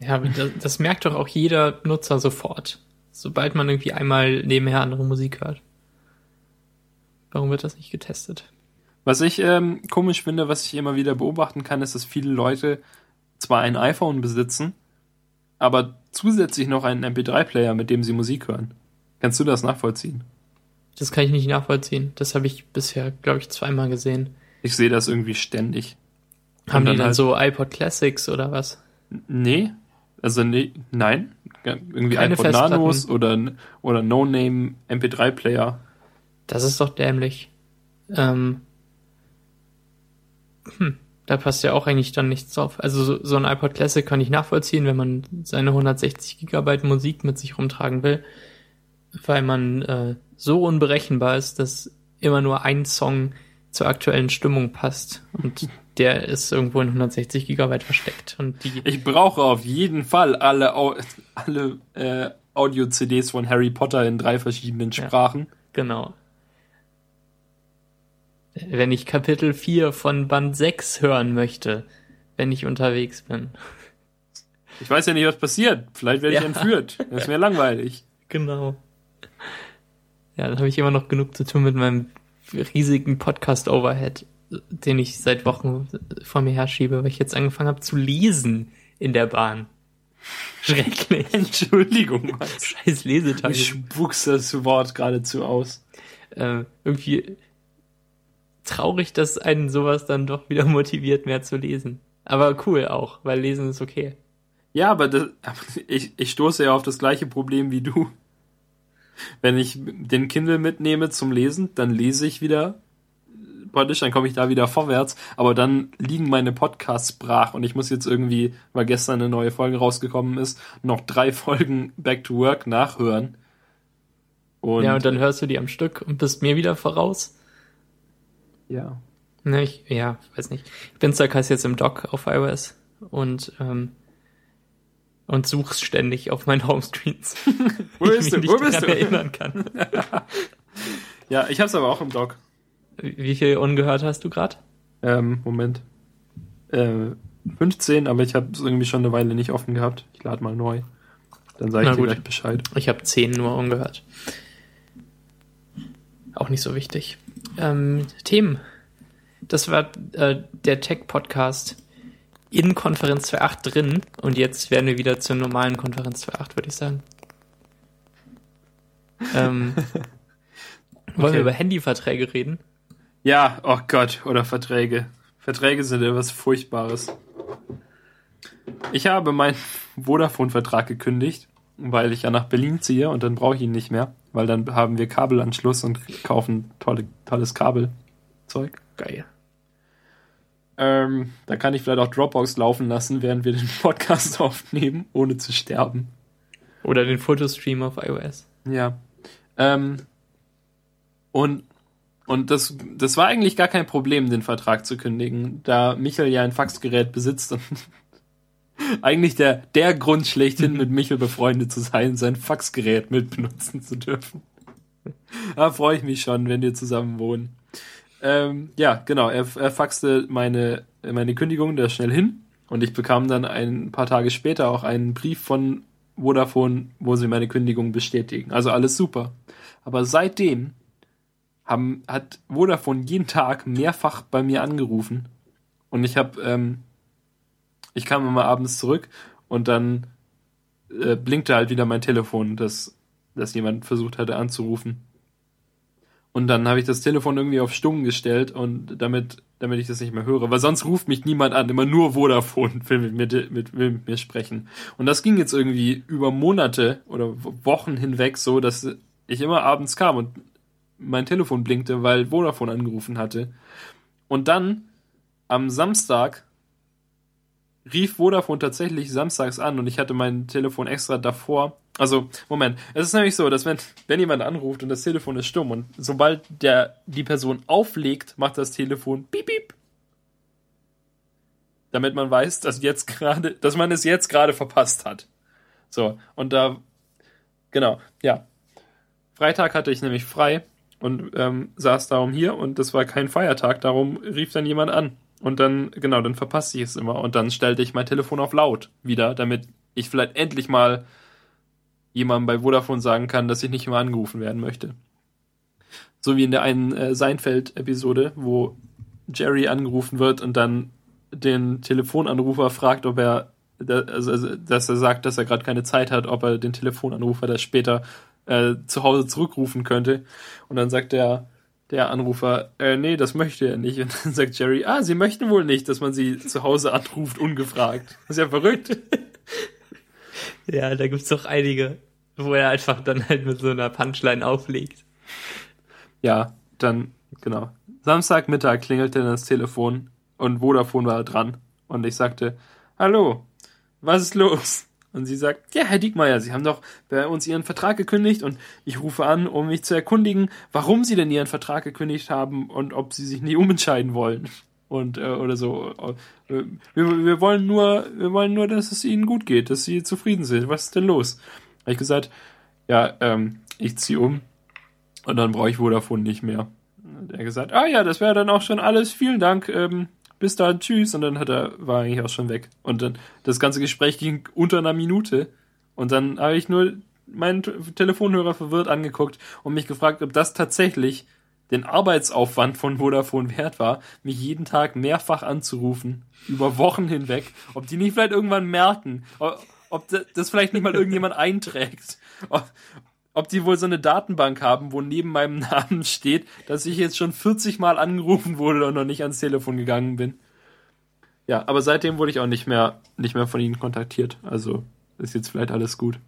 Ja, das, das merkt doch auch jeder Nutzer sofort, sobald man irgendwie einmal nebenher andere Musik hört. Warum wird das nicht getestet? Was ich ähm, komisch finde, was ich immer wieder beobachten kann, ist, dass viele Leute zwar ein iPhone besitzen, aber zusätzlich noch einen MP3-Player, mit dem sie Musik hören. Kannst du das nachvollziehen? Das kann ich nicht nachvollziehen. Das habe ich bisher, glaube ich, zweimal gesehen. Ich sehe das irgendwie ständig. Haben die dann halt so iPod Classics oder was? Nee, also nee, nein, irgendwie Keine iPod Nanos oder, oder No-Name MP3-Player. Das ist doch dämlich. Ähm, hm, da passt ja auch eigentlich dann nichts drauf. Also so, so ein iPod Classic kann ich nachvollziehen, wenn man seine 160 Gigabyte Musik mit sich rumtragen will, weil man äh, so unberechenbar ist, dass immer nur ein Song zur aktuellen Stimmung passt. Und der ist irgendwo in 160 Gigabyte versteckt. Und die ich brauche auf jeden Fall alle, alle äh, Audio-CDs von Harry Potter in drei verschiedenen Sprachen. Ja, genau. Wenn ich Kapitel 4 von Band 6 hören möchte, wenn ich unterwegs bin. Ich weiß ja nicht, was passiert. Vielleicht werde ich ja. entführt. Das ist mir langweilig. Genau. Ja, dann habe ich immer noch genug zu tun mit meinem riesigen Podcast-Overhead den ich seit Wochen vor mir herschiebe, weil ich jetzt angefangen habe zu lesen in der Bahn. Schrecklich. Entschuldigung, Mann. Scheiß Lesetag. Ich spuckst das Wort geradezu aus. Äh, irgendwie traurig, dass einen sowas dann doch wieder motiviert, mehr zu lesen. Aber cool auch, weil lesen ist okay. Ja, aber das, ich, ich stoße ja auf das gleiche Problem wie du. Wenn ich den Kindle mitnehme zum Lesen, dann lese ich wieder praktisch, dann komme ich da wieder vorwärts, aber dann liegen meine Podcasts brach und ich muss jetzt irgendwie, weil gestern eine neue Folge rausgekommen ist, noch drei Folgen Back to Work nachhören. Und ja, und dann hörst du die am Stück und bist mir wieder voraus. Ja. Ne, ich, ja, weiß nicht. Ich bin Sarkas jetzt im Dock auf iOS und ähm, und suchst ständig auf meinen Homescreens. Wo bist du? Wo bist du? erinnern kann. ja, ich hab's aber auch im Dock. Wie viel ungehört hast du gerade? Ähm, Moment. Äh, 15, aber ich habe es irgendwie schon eine Weile nicht offen gehabt. Ich lade mal neu. Dann sage ich dir gleich Bescheid. Ich habe 10 nur ungehört. Auch nicht so wichtig. Ähm, Themen. Das war äh, der Tech-Podcast in Konferenz 2.8 drin und jetzt werden wir wieder zur normalen Konferenz 2.8, würde ich sagen. Ähm, wollen okay. wir über Handyverträge reden? Ja, oh Gott, oder Verträge. Verträge sind etwas Furchtbares. Ich habe meinen Vodafone-Vertrag gekündigt, weil ich ja nach Berlin ziehe und dann brauche ich ihn nicht mehr, weil dann haben wir Kabelanschluss und kaufen tolle, tolles Kabelzeug. Geil. Ähm, da kann ich vielleicht auch Dropbox laufen lassen, während wir den Podcast aufnehmen, ohne zu sterben. Oder den Fotostream auf iOS. Ja. Ähm, und und das, das war eigentlich gar kein Problem, den Vertrag zu kündigen, da Michael ja ein Faxgerät besitzt und Eigentlich der, der Grund schlechthin, mit Michel befreundet zu sein, sein Faxgerät mit benutzen zu dürfen. Da freue ich mich schon, wenn wir zusammen wohnen. Ähm, ja, genau, er, er faxte meine, meine Kündigung da schnell hin und ich bekam dann ein paar Tage später auch einen Brief von Vodafone, wo sie meine Kündigung bestätigen. Also alles super. Aber seitdem haben, hat Vodafone jeden Tag mehrfach bei mir angerufen. Und ich habe, ähm, ich kam immer abends zurück und dann äh, blinkte halt wieder mein Telefon, dass, dass jemand versucht hatte anzurufen. Und dann habe ich das Telefon irgendwie auf stumm gestellt und damit, damit ich das nicht mehr höre. Weil sonst ruft mich niemand an, immer nur Vodafone will mit mir, mit, will mit mir sprechen. Und das ging jetzt irgendwie über Monate oder Wochen hinweg so, dass ich immer abends kam und mein Telefon blinkte, weil Vodafone angerufen hatte. Und dann am Samstag rief Vodafone tatsächlich samstags an und ich hatte mein Telefon extra davor. Also, Moment, es ist nämlich so, dass wenn, wenn jemand anruft und das Telefon ist stumm und sobald der, die Person auflegt, macht das Telefon piep, piep. Damit man weiß, dass jetzt gerade, dass man es jetzt gerade verpasst hat. So, und da, genau, ja. Freitag hatte ich nämlich frei und ähm, saß darum hier und das war kein Feiertag, darum rief dann jemand an. Und dann, genau, dann verpasste ich es immer. Und dann stellte ich mein Telefon auf laut wieder, damit ich vielleicht endlich mal jemandem bei Vodafone sagen kann, dass ich nicht mehr angerufen werden möchte. So wie in der einen äh, Seinfeld-Episode, wo Jerry angerufen wird und dann den Telefonanrufer fragt, ob er, also, dass er sagt, dass er gerade keine Zeit hat, ob er den Telefonanrufer das später äh, zu Hause zurückrufen könnte. Und dann sagt der, der Anrufer, äh, nee, das möchte er nicht. Und dann sagt Jerry, ah, sie möchten wohl nicht, dass man sie zu Hause anruft, ungefragt. Das ist ja verrückt. Ja, da gibt's doch einige, wo er einfach dann halt mit so einer Punchline auflegt. Ja, dann, genau. Samstagmittag klingelte das Telefon und Vodafone war dran. Und ich sagte, hallo, was ist los? Und sie sagt, ja, Herr Diekmeyer, Sie haben doch bei uns Ihren Vertrag gekündigt und ich rufe an, um mich zu erkundigen, warum Sie denn Ihren Vertrag gekündigt haben und ob Sie sich nicht umentscheiden wollen. Und, äh, oder so. Äh, wir, wir wollen nur, wir wollen nur, dass es Ihnen gut geht, dass Sie zufrieden sind. Was ist denn los? Habe ich gesagt, ja, ähm, ich ziehe um und dann brauche ich Vodafone nicht mehr. Und er gesagt, ah ja, das wäre dann auch schon alles. Vielen Dank. Ähm, bis dann, tschüss. Und dann hat er, war eigentlich auch schon weg. Und dann, das ganze Gespräch ging unter einer Minute. Und dann habe ich nur meinen Telefonhörer verwirrt angeguckt und mich gefragt, ob das tatsächlich den Arbeitsaufwand von Vodafone wert war, mich jeden Tag mehrfach anzurufen, über Wochen hinweg, ob die nicht vielleicht irgendwann merken, ob das vielleicht nicht mal irgendjemand einträgt, ob die wohl so eine Datenbank haben, wo neben meinem Namen steht, dass ich jetzt schon 40 Mal angerufen wurde und noch nicht ans Telefon gegangen bin. Ja, aber seitdem wurde ich auch nicht mehr, nicht mehr von ihnen kontaktiert. Also ist jetzt vielleicht alles gut.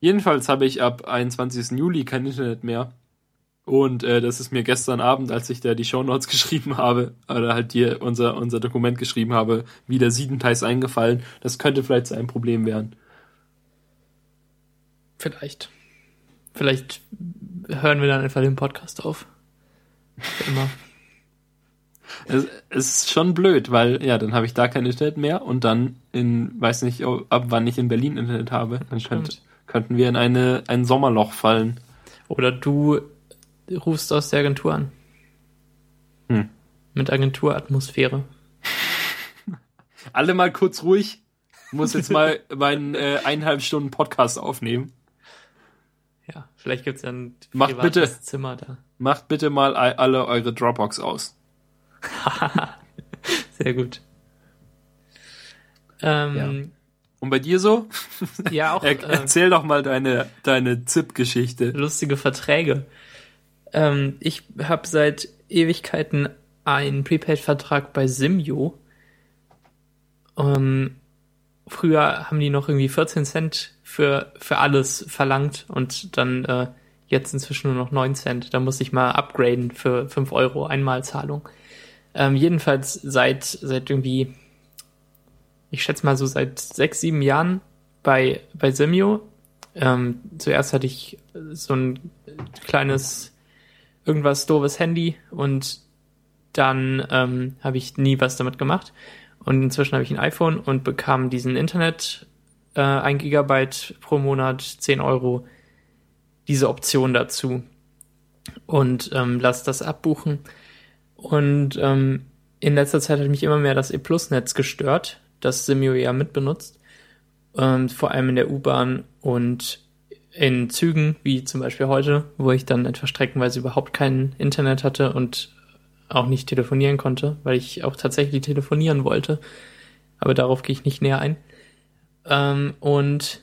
Jedenfalls habe ich ab 21. Juli kein Internet mehr. Und äh, das ist mir gestern Abend, als ich da die Shownotes geschrieben habe, oder halt hier unser, unser Dokument geschrieben habe, wieder siebenteils eingefallen. Das könnte vielleicht so ein Problem werden. Vielleicht. Vielleicht hören wir dann einfach den Podcast auf. Immer. Es, ist schon blöd, weil ja, dann habe ich da kein Internet mehr und dann in, weiß nicht, ab wann ich in Berlin Internet habe, dann könnt, könnten wir in eine, ein Sommerloch fallen. Oder du rufst aus der Agentur an. Hm. Mit Agenturatmosphäre. Alle mal kurz ruhig. Ich muss jetzt mal meinen äh, eineinhalb Stunden Podcast aufnehmen. Ja, vielleicht gibt's ja ein macht bitte, Zimmer da. Macht bitte mal alle eure Dropbox aus. Sehr gut. Ähm, ja. Und bei dir so? Ja, auch. er, erzähl äh, doch mal deine, deine ZIP-Geschichte. Lustige Verträge. Ähm, ich habe seit Ewigkeiten einen Prepaid-Vertrag bei Simio. Ähm, früher haben die noch irgendwie 14 Cent für, für alles verlangt und dann äh, jetzt inzwischen nur noch 9 Cent. Da muss ich mal upgraden für 5 Euro Einmalzahlung. Ähm, jedenfalls seit, seit irgendwie, ich schätze mal so seit 6, 7 Jahren bei, bei Simio. Ähm, zuerst hatte ich so ein kleines, irgendwas doofes Handy und dann ähm, habe ich nie was damit gemacht. Und inzwischen habe ich ein iPhone und bekam diesen Internet, äh, 1 Gigabyte pro Monat, 10 Euro, diese Option dazu. Und ähm, lass das abbuchen. Und ähm, in letzter Zeit hat mich immer mehr das E-Plus-Netz gestört, das Simio ja mitbenutzt. Ähm, vor allem in der U-Bahn und in Zügen, wie zum Beispiel heute, wo ich dann etwas streckenweise überhaupt kein Internet hatte und auch nicht telefonieren konnte, weil ich auch tatsächlich telefonieren wollte. Aber darauf gehe ich nicht näher ein. Ähm, und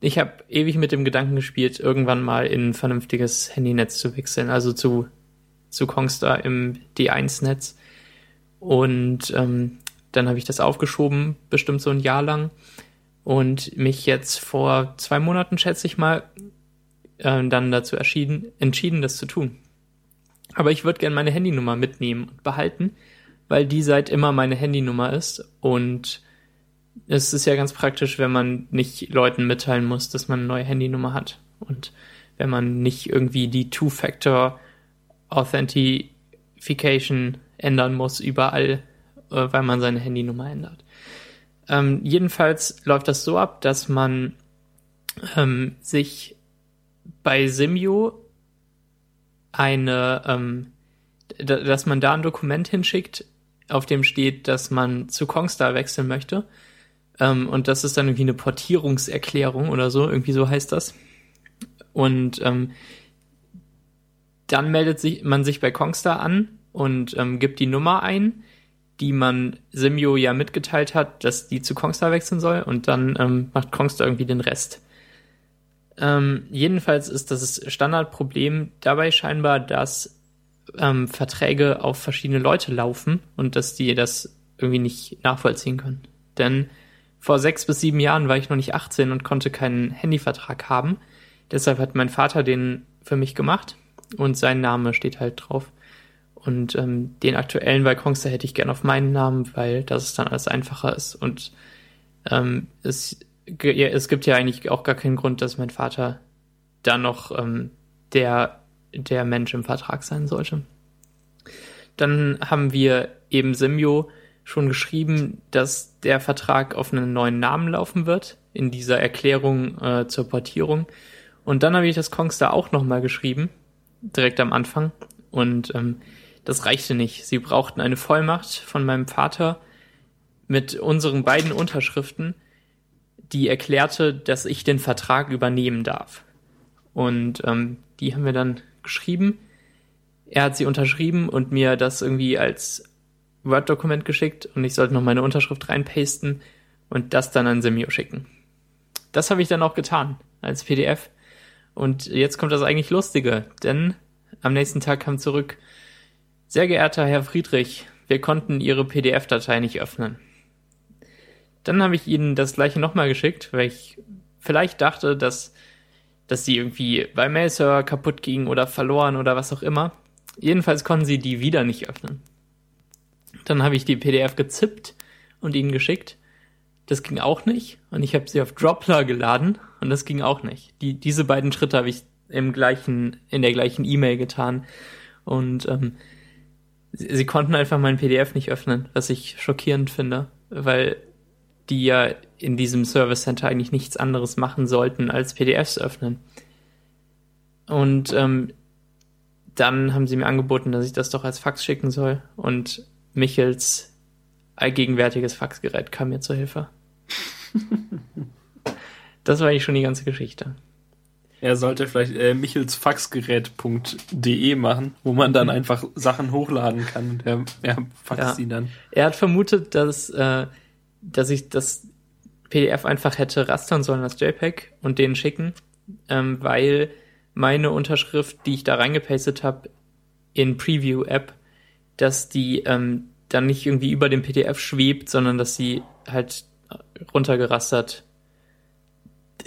ich habe ewig mit dem Gedanken gespielt, irgendwann mal in ein vernünftiges Handynetz zu wechseln, also zu, zu Kongstar im D1-Netz. Und ähm, dann habe ich das aufgeschoben, bestimmt so ein Jahr lang. Und mich jetzt vor zwei Monaten, schätze ich mal, äh, dann dazu entschieden, entschieden, das zu tun. Aber ich würde gerne meine Handynummer mitnehmen und behalten, weil die seit immer meine Handynummer ist. Und es ist ja ganz praktisch, wenn man nicht Leuten mitteilen muss, dass man eine neue Handynummer hat. Und wenn man nicht irgendwie die Two-Factor Authentication ändern muss überall, äh, weil man seine Handynummer ändert. Ähm, jedenfalls läuft das so ab, dass man ähm, sich bei Simio eine, ähm, dass man da ein Dokument hinschickt, auf dem steht, dass man zu Kongstar wechseln möchte. Ähm, und das ist dann irgendwie eine Portierungserklärung oder so, irgendwie so heißt das. Und ähm, dann meldet sich man sich bei Kongstar an und ähm, gibt die Nummer ein, die man Simio ja mitgeteilt hat, dass die zu Kongstar wechseln soll und dann ähm, macht Kongstar irgendwie den Rest. Ähm, jedenfalls ist das Standardproblem dabei scheinbar, dass ähm, Verträge auf verschiedene Leute laufen und dass die das irgendwie nicht nachvollziehen können. Denn vor sechs bis sieben Jahren war ich noch nicht 18 und konnte keinen Handyvertrag haben. Deshalb hat mein Vater den für mich gemacht und sein Name steht halt drauf. Und ähm, den aktuellen Balkonster hätte ich gern auf meinen Namen, weil das dann alles einfacher ist. Und ähm, es ja, es gibt ja eigentlich auch gar keinen Grund, dass mein Vater da noch ähm, der, der Mensch im Vertrag sein sollte. Dann haben wir eben Simio schon geschrieben, dass der Vertrag auf einen neuen Namen laufen wird, in dieser Erklärung äh, zur Portierung. Und dann habe ich das Kongstar auch nochmal geschrieben, direkt am Anfang. Und ähm, das reichte nicht. Sie brauchten eine Vollmacht von meinem Vater mit unseren beiden Unterschriften, die erklärte, dass ich den Vertrag übernehmen darf. Und ähm, die haben wir dann geschrieben. Er hat sie unterschrieben und mir das irgendwie als Word-Dokument geschickt und ich sollte noch meine Unterschrift reinpasten und das dann an Semio schicken. Das habe ich dann auch getan als PDF. Und jetzt kommt das eigentlich Lustige, denn am nächsten Tag kam zurück, sehr geehrter Herr Friedrich, wir konnten Ihre PDF-Datei nicht öffnen. Dann habe ich ihnen das gleiche nochmal geschickt, weil ich vielleicht dachte, dass, dass sie irgendwie bei Mail-Server kaputt ging oder verloren oder was auch immer. Jedenfalls konnten sie die wieder nicht öffnen. Dann habe ich die PDF gezippt und ihnen geschickt. Das ging auch nicht. Und ich habe sie auf Dropler geladen und das ging auch nicht. Die, diese beiden Schritte habe ich im gleichen, in der gleichen E-Mail getan. Und ähm, sie, sie konnten einfach mein PDF nicht öffnen, was ich schockierend finde, weil die ja in diesem Service Center eigentlich nichts anderes machen sollten, als PDFs öffnen. Und ähm, dann haben sie mir angeboten, dass ich das doch als Fax schicken soll. Und Michels allgegenwärtiges Faxgerät kam mir zur Hilfe. das war eigentlich schon die ganze Geschichte. Er sollte vielleicht äh, michelsfaxgerät.de machen, wo man dann einfach Sachen hochladen kann und er, er faxt ja. sie dann. Er hat vermutet, dass äh, dass ich das PDF einfach hätte rastern sollen als JPEG und den schicken, ähm, weil meine Unterschrift, die ich da reingepastet habe in Preview-App, dass die ähm, dann nicht irgendwie über dem PDF schwebt, sondern dass sie halt runtergerastert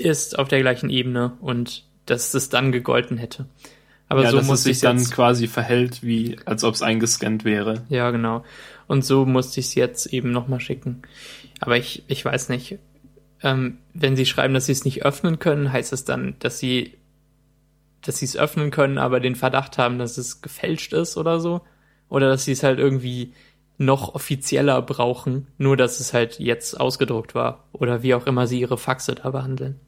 ist auf der gleichen Ebene und dass es dann gegolten hätte. Aber ja, so muss es sich dann quasi verhält, wie als ob es eingescannt wäre. Ja, genau. Und so musste ich es jetzt eben nochmal schicken. Aber ich, ich weiß nicht. Ähm, wenn sie schreiben, dass sie es nicht öffnen können, heißt es dann, dass sie dass sie es öffnen können, aber den Verdacht haben, dass es gefälscht ist oder so. Oder dass sie es halt irgendwie noch offizieller brauchen, nur dass es halt jetzt ausgedruckt war oder wie auch immer sie ihre Faxe da behandeln.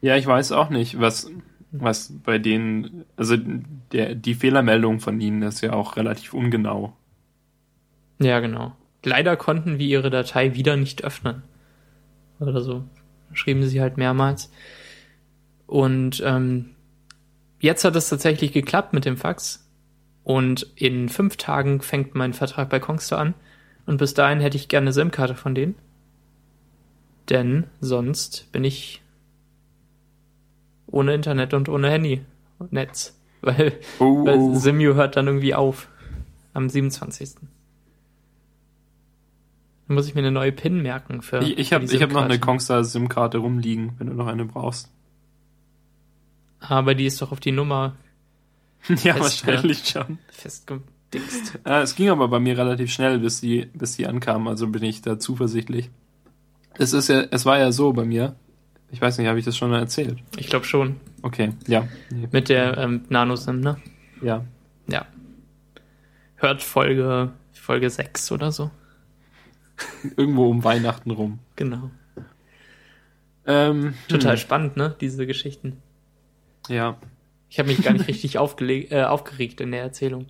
Ja, ich weiß auch nicht, was, was bei denen, also der, die Fehlermeldung von ihnen ist ja auch relativ ungenau. Ja, genau. Leider konnten wir ihre Datei wieder nicht öffnen. Oder so. Schrieben sie halt mehrmals. Und ähm, jetzt hat es tatsächlich geklappt mit dem Fax. Und in fünf Tagen fängt mein Vertrag bei Kongstar an. Und bis dahin hätte ich gerne SIM-Karte von denen. Denn sonst bin ich ohne Internet und ohne Handy und Netz. Weil, Oh, weil. Simu hört dann irgendwie auf. Am 27. Dann muss ich mir eine neue PIN merken für. Ich, ich habe hab noch eine. Kongstar SIM-Karte rumliegen, wenn du noch eine brauchst. Aber die ist doch auf die Nummer ja, wahrscheinlich schon. festgedingst. Ja, es ging aber bei mir relativ schnell, bis die, bis die ankamen, also bin ich da zuversichtlich. Es ist ja, es war ja so bei mir. Ich weiß nicht, habe ich das schon erzählt? Ich glaube schon. Okay, ja. Mit der ähm, Nano-SIM, ne? Ja. Ja. Hört Folge, Folge 6 oder so. Irgendwo um Weihnachten rum. Genau. Ähm, Total hm, spannend, ne? Diese Geschichten. Ja. Ich habe mich gar nicht richtig äh, aufgeregt in der Erzählung.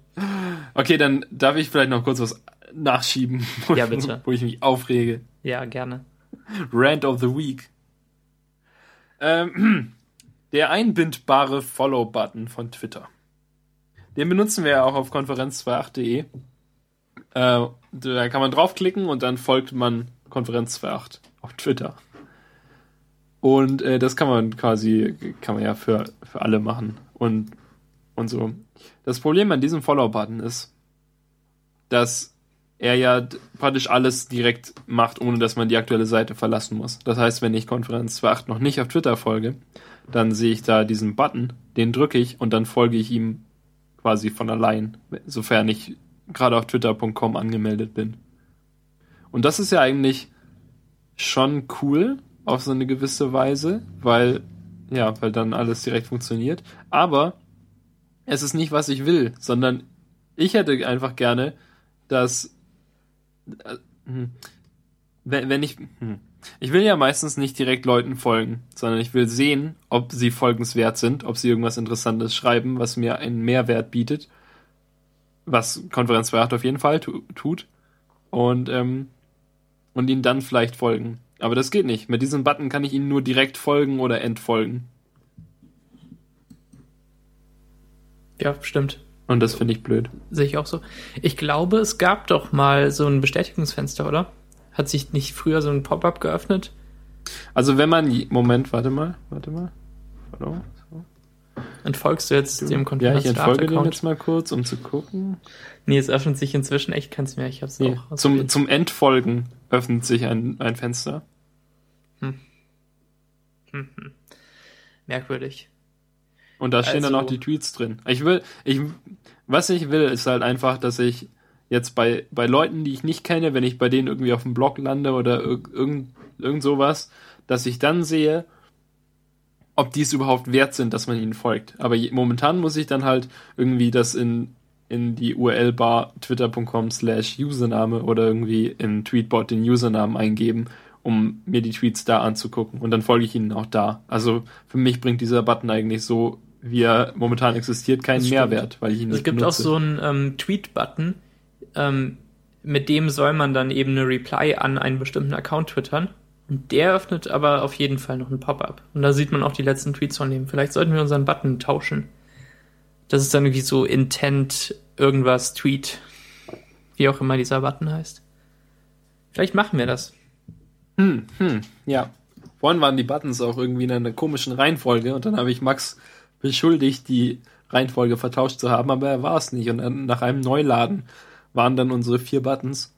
Okay, dann darf ich vielleicht noch kurz was nachschieben, wo, Ja, bitte. wo ich mich aufrege. Ja, gerne. Rant of the Week. Ähm, der einbindbare Follow-Button von Twitter. Den benutzen wir ja auch auf konferenz28.de. Äh, da kann man draufklicken und dann folgt man Konferenz28 auf Twitter. Und äh, das kann man quasi, kann man ja für, für alle machen. Und, und so. Das Problem an diesem Follow-Button ist, dass er ja praktisch alles direkt macht, ohne dass man die aktuelle Seite verlassen muss. Das heißt, wenn ich Konferenz 2.8 noch nicht auf Twitter folge, dann sehe ich da diesen Button, den drücke ich und dann folge ich ihm quasi von allein, sofern ich gerade auf twitter.com angemeldet bin. Und das ist ja eigentlich schon cool auf so eine gewisse Weise, weil ja, weil dann alles direkt funktioniert, aber es ist nicht, was ich will, sondern ich hätte einfach gerne, dass wenn, wenn ich hm, ich will ja meistens nicht direkt Leuten folgen, sondern ich will sehen, ob sie folgenswert sind, ob sie irgendwas Interessantes schreiben, was mir einen Mehrwert bietet, was Konferenz 2.8 auf jeden Fall tu tut und ähm, und ihnen dann vielleicht folgen. Aber das geht nicht. Mit diesem Button kann ich ihnen nur direkt folgen oder entfolgen. Ja, stimmt. Und das finde ich blöd. Sehe ich auch so. Ich glaube, es gab doch mal so ein Bestätigungsfenster, oder? Hat sich nicht früher so ein Pop-up geöffnet? Also wenn man Moment, warte mal, warte mal. Mal. So. Entfolgst du jetzt dem Ja, ich Konferenz entfolge Account? jetzt mal kurz, um zu gucken. Nee, es öffnet sich inzwischen echt keins mehr. Ich hab's Nee, auch zum, zum Entfolgen öffnet sich ein, ein Fenster. Merkwürdig. Und da stehen dann Also- auch die Tweets drin. Ich will, ich, was ich will, ist halt einfach, dass ich jetzt bei, bei Leuten, die ich nicht kenne, wenn ich bei denen irgendwie auf dem Blog lande oder irg- irgend, irgend sowas, dass ich dann sehe, ob die es überhaupt wert sind, dass man ihnen folgt. Aber je, momentan muss ich dann halt irgendwie das in, in die URL-Bar twitter.com slash Username oder irgendwie in Tweetbot den Usernamen eingeben, um mir die Tweets da anzugucken. Und dann folge ich ihnen auch da. Also für mich bringt dieser Button eigentlich so, wie er momentan existiert, keinen. Mehrwert, weil ich ihn nicht Es gibt benutze. auch so einen ähm, Tweet-Button, ähm, mit dem soll man dann eben eine Reply an einen bestimmten Account twittern. Und der öffnet aber auf jeden Fall noch ein Pop-up. Und da sieht man auch die letzten Tweets von dem. Vielleicht sollten wir unseren Button tauschen. Das ist dann irgendwie so Intent irgendwas Tweet. Wie auch immer dieser Button heißt. Vielleicht machen wir das. Hm, hm, ja. Vorhin waren die Buttons auch irgendwie in einer komischen Reihenfolge und dann habe ich Max beschuldigt, die Reihenfolge vertauscht zu haben, aber er war es nicht. Und dann nach einem Neuladen waren dann unsere vier Buttons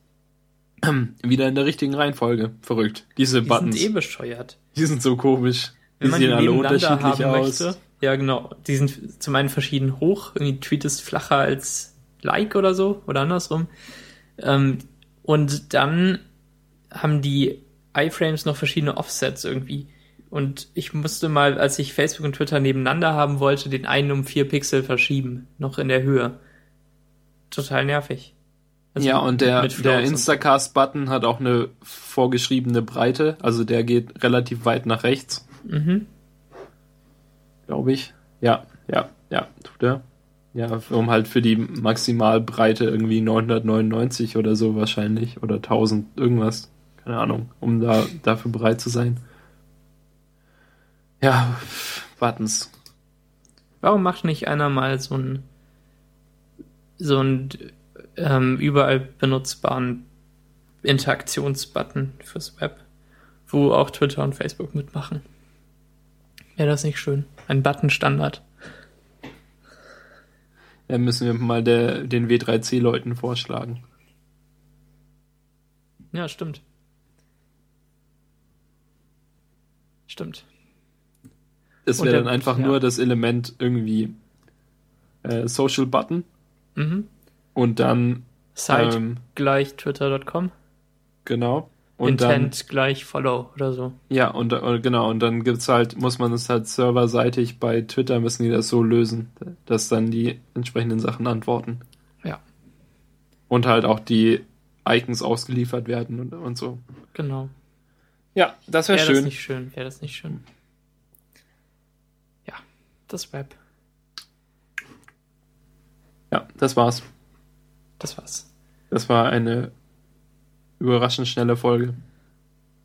wieder in der richtigen Reihenfolge. Verrückt. Diese Die Buttons, sind eh bescheuert. die sind so komisch. Die Wenn man die sehen alle nebeneinander unterschiedlich haben aus. möchte. Ja, genau. Die sind zum einen verschieden hoch. Irgendwie Tweet ist flacher als Like oder so. Oder andersrum. Ähm, und dann haben die iFrames noch verschiedene Offsets irgendwie. Und ich musste mal, als ich Facebook und Twitter nebeneinander haben wollte, den einen um vier Pixel verschieben. Noch in der Höhe. Total nervig. Also ja, und der, der Instacast-Button hat auch eine vorgeschriebene Breite, also der geht relativ weit nach rechts, Mhm. glaube ich. Ja, ja, ja, tut er. Ja, um halt für die Maximalbreite irgendwie 999 oder so wahrscheinlich oder 1000 irgendwas, keine Ahnung, um da dafür bereit zu sein. Ja, Buttons. Warum macht nicht einer mal so ein so ein ähm, überall benutzbaren Interaktionsbutton fürs Web, wo auch Twitter und Facebook mitmachen? Wäre das nicht schön? Ein Button-Standard. Da müssen wir mal der, den W3C-Leuten vorschlagen. Ja, stimmt. Stimmt. Es Und wäre dann einfach ja. nur das Element irgendwie äh, Social Button Mhm. und dann Site ähm, gleich twitter.com. genau und Intent gleich Follow oder so. dann ja und äh, genau und dann gibt's halt muss man es halt serverseitig bei Twitter müssen die das so lösen, dass dann die entsprechenden Sachen antworten Ja, und halt auch die Icons ausgeliefert werden und, und so. genau. Ja, das wäre Wäre das schön. nicht schön? Wäre das nicht schön? Ja, das Web. Ja, das war's. Das war's. Das war eine überraschend schnelle Folge.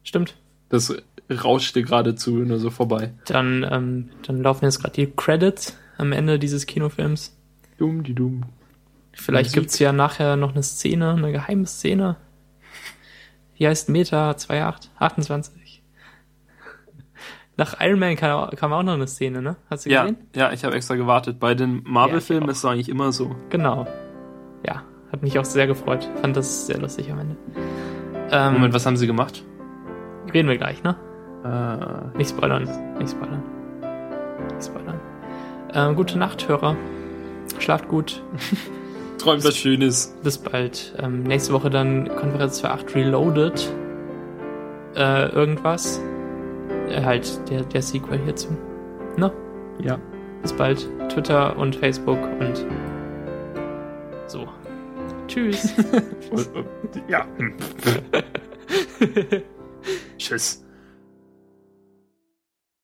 Stimmt. Das rauschte geradezu nur so vorbei. Dann, ähm, dann laufen jetzt gerade die Credits am Ende dieses Kinofilms. Dumm, die dumm. Vielleicht Musik. gibt's ja nachher noch eine Szene, eine geheime Szene. Die heißt Meta 28, 28. Nach Iron Man kam, kam auch noch eine Szene, ne? Hast du Ja, gesehen? ja, ich habe extra gewartet. Bei den Marvel-Filmen Ja, ist es eigentlich immer so. Genau. Ja, hat mich auch sehr gefreut. Fand das sehr lustig am Ende. Ähm, Moment, was haben sie gemacht? Reden wir gleich, ne? Äh, Nicht spoilern. Nicht spoilern. Nicht spoilern. Ähm, gute Nacht, Hörer. Schlaft gut. träumt was Schönes. Bis bald. Ähm, nächste Woche dann Konferenz für 8 Reloaded. Äh, irgendwas. Äh, halt der, der Sequel hierzu. Ne? Ja. Bis bald. Twitter und Facebook und so. Tschüss. ja. Tschüss.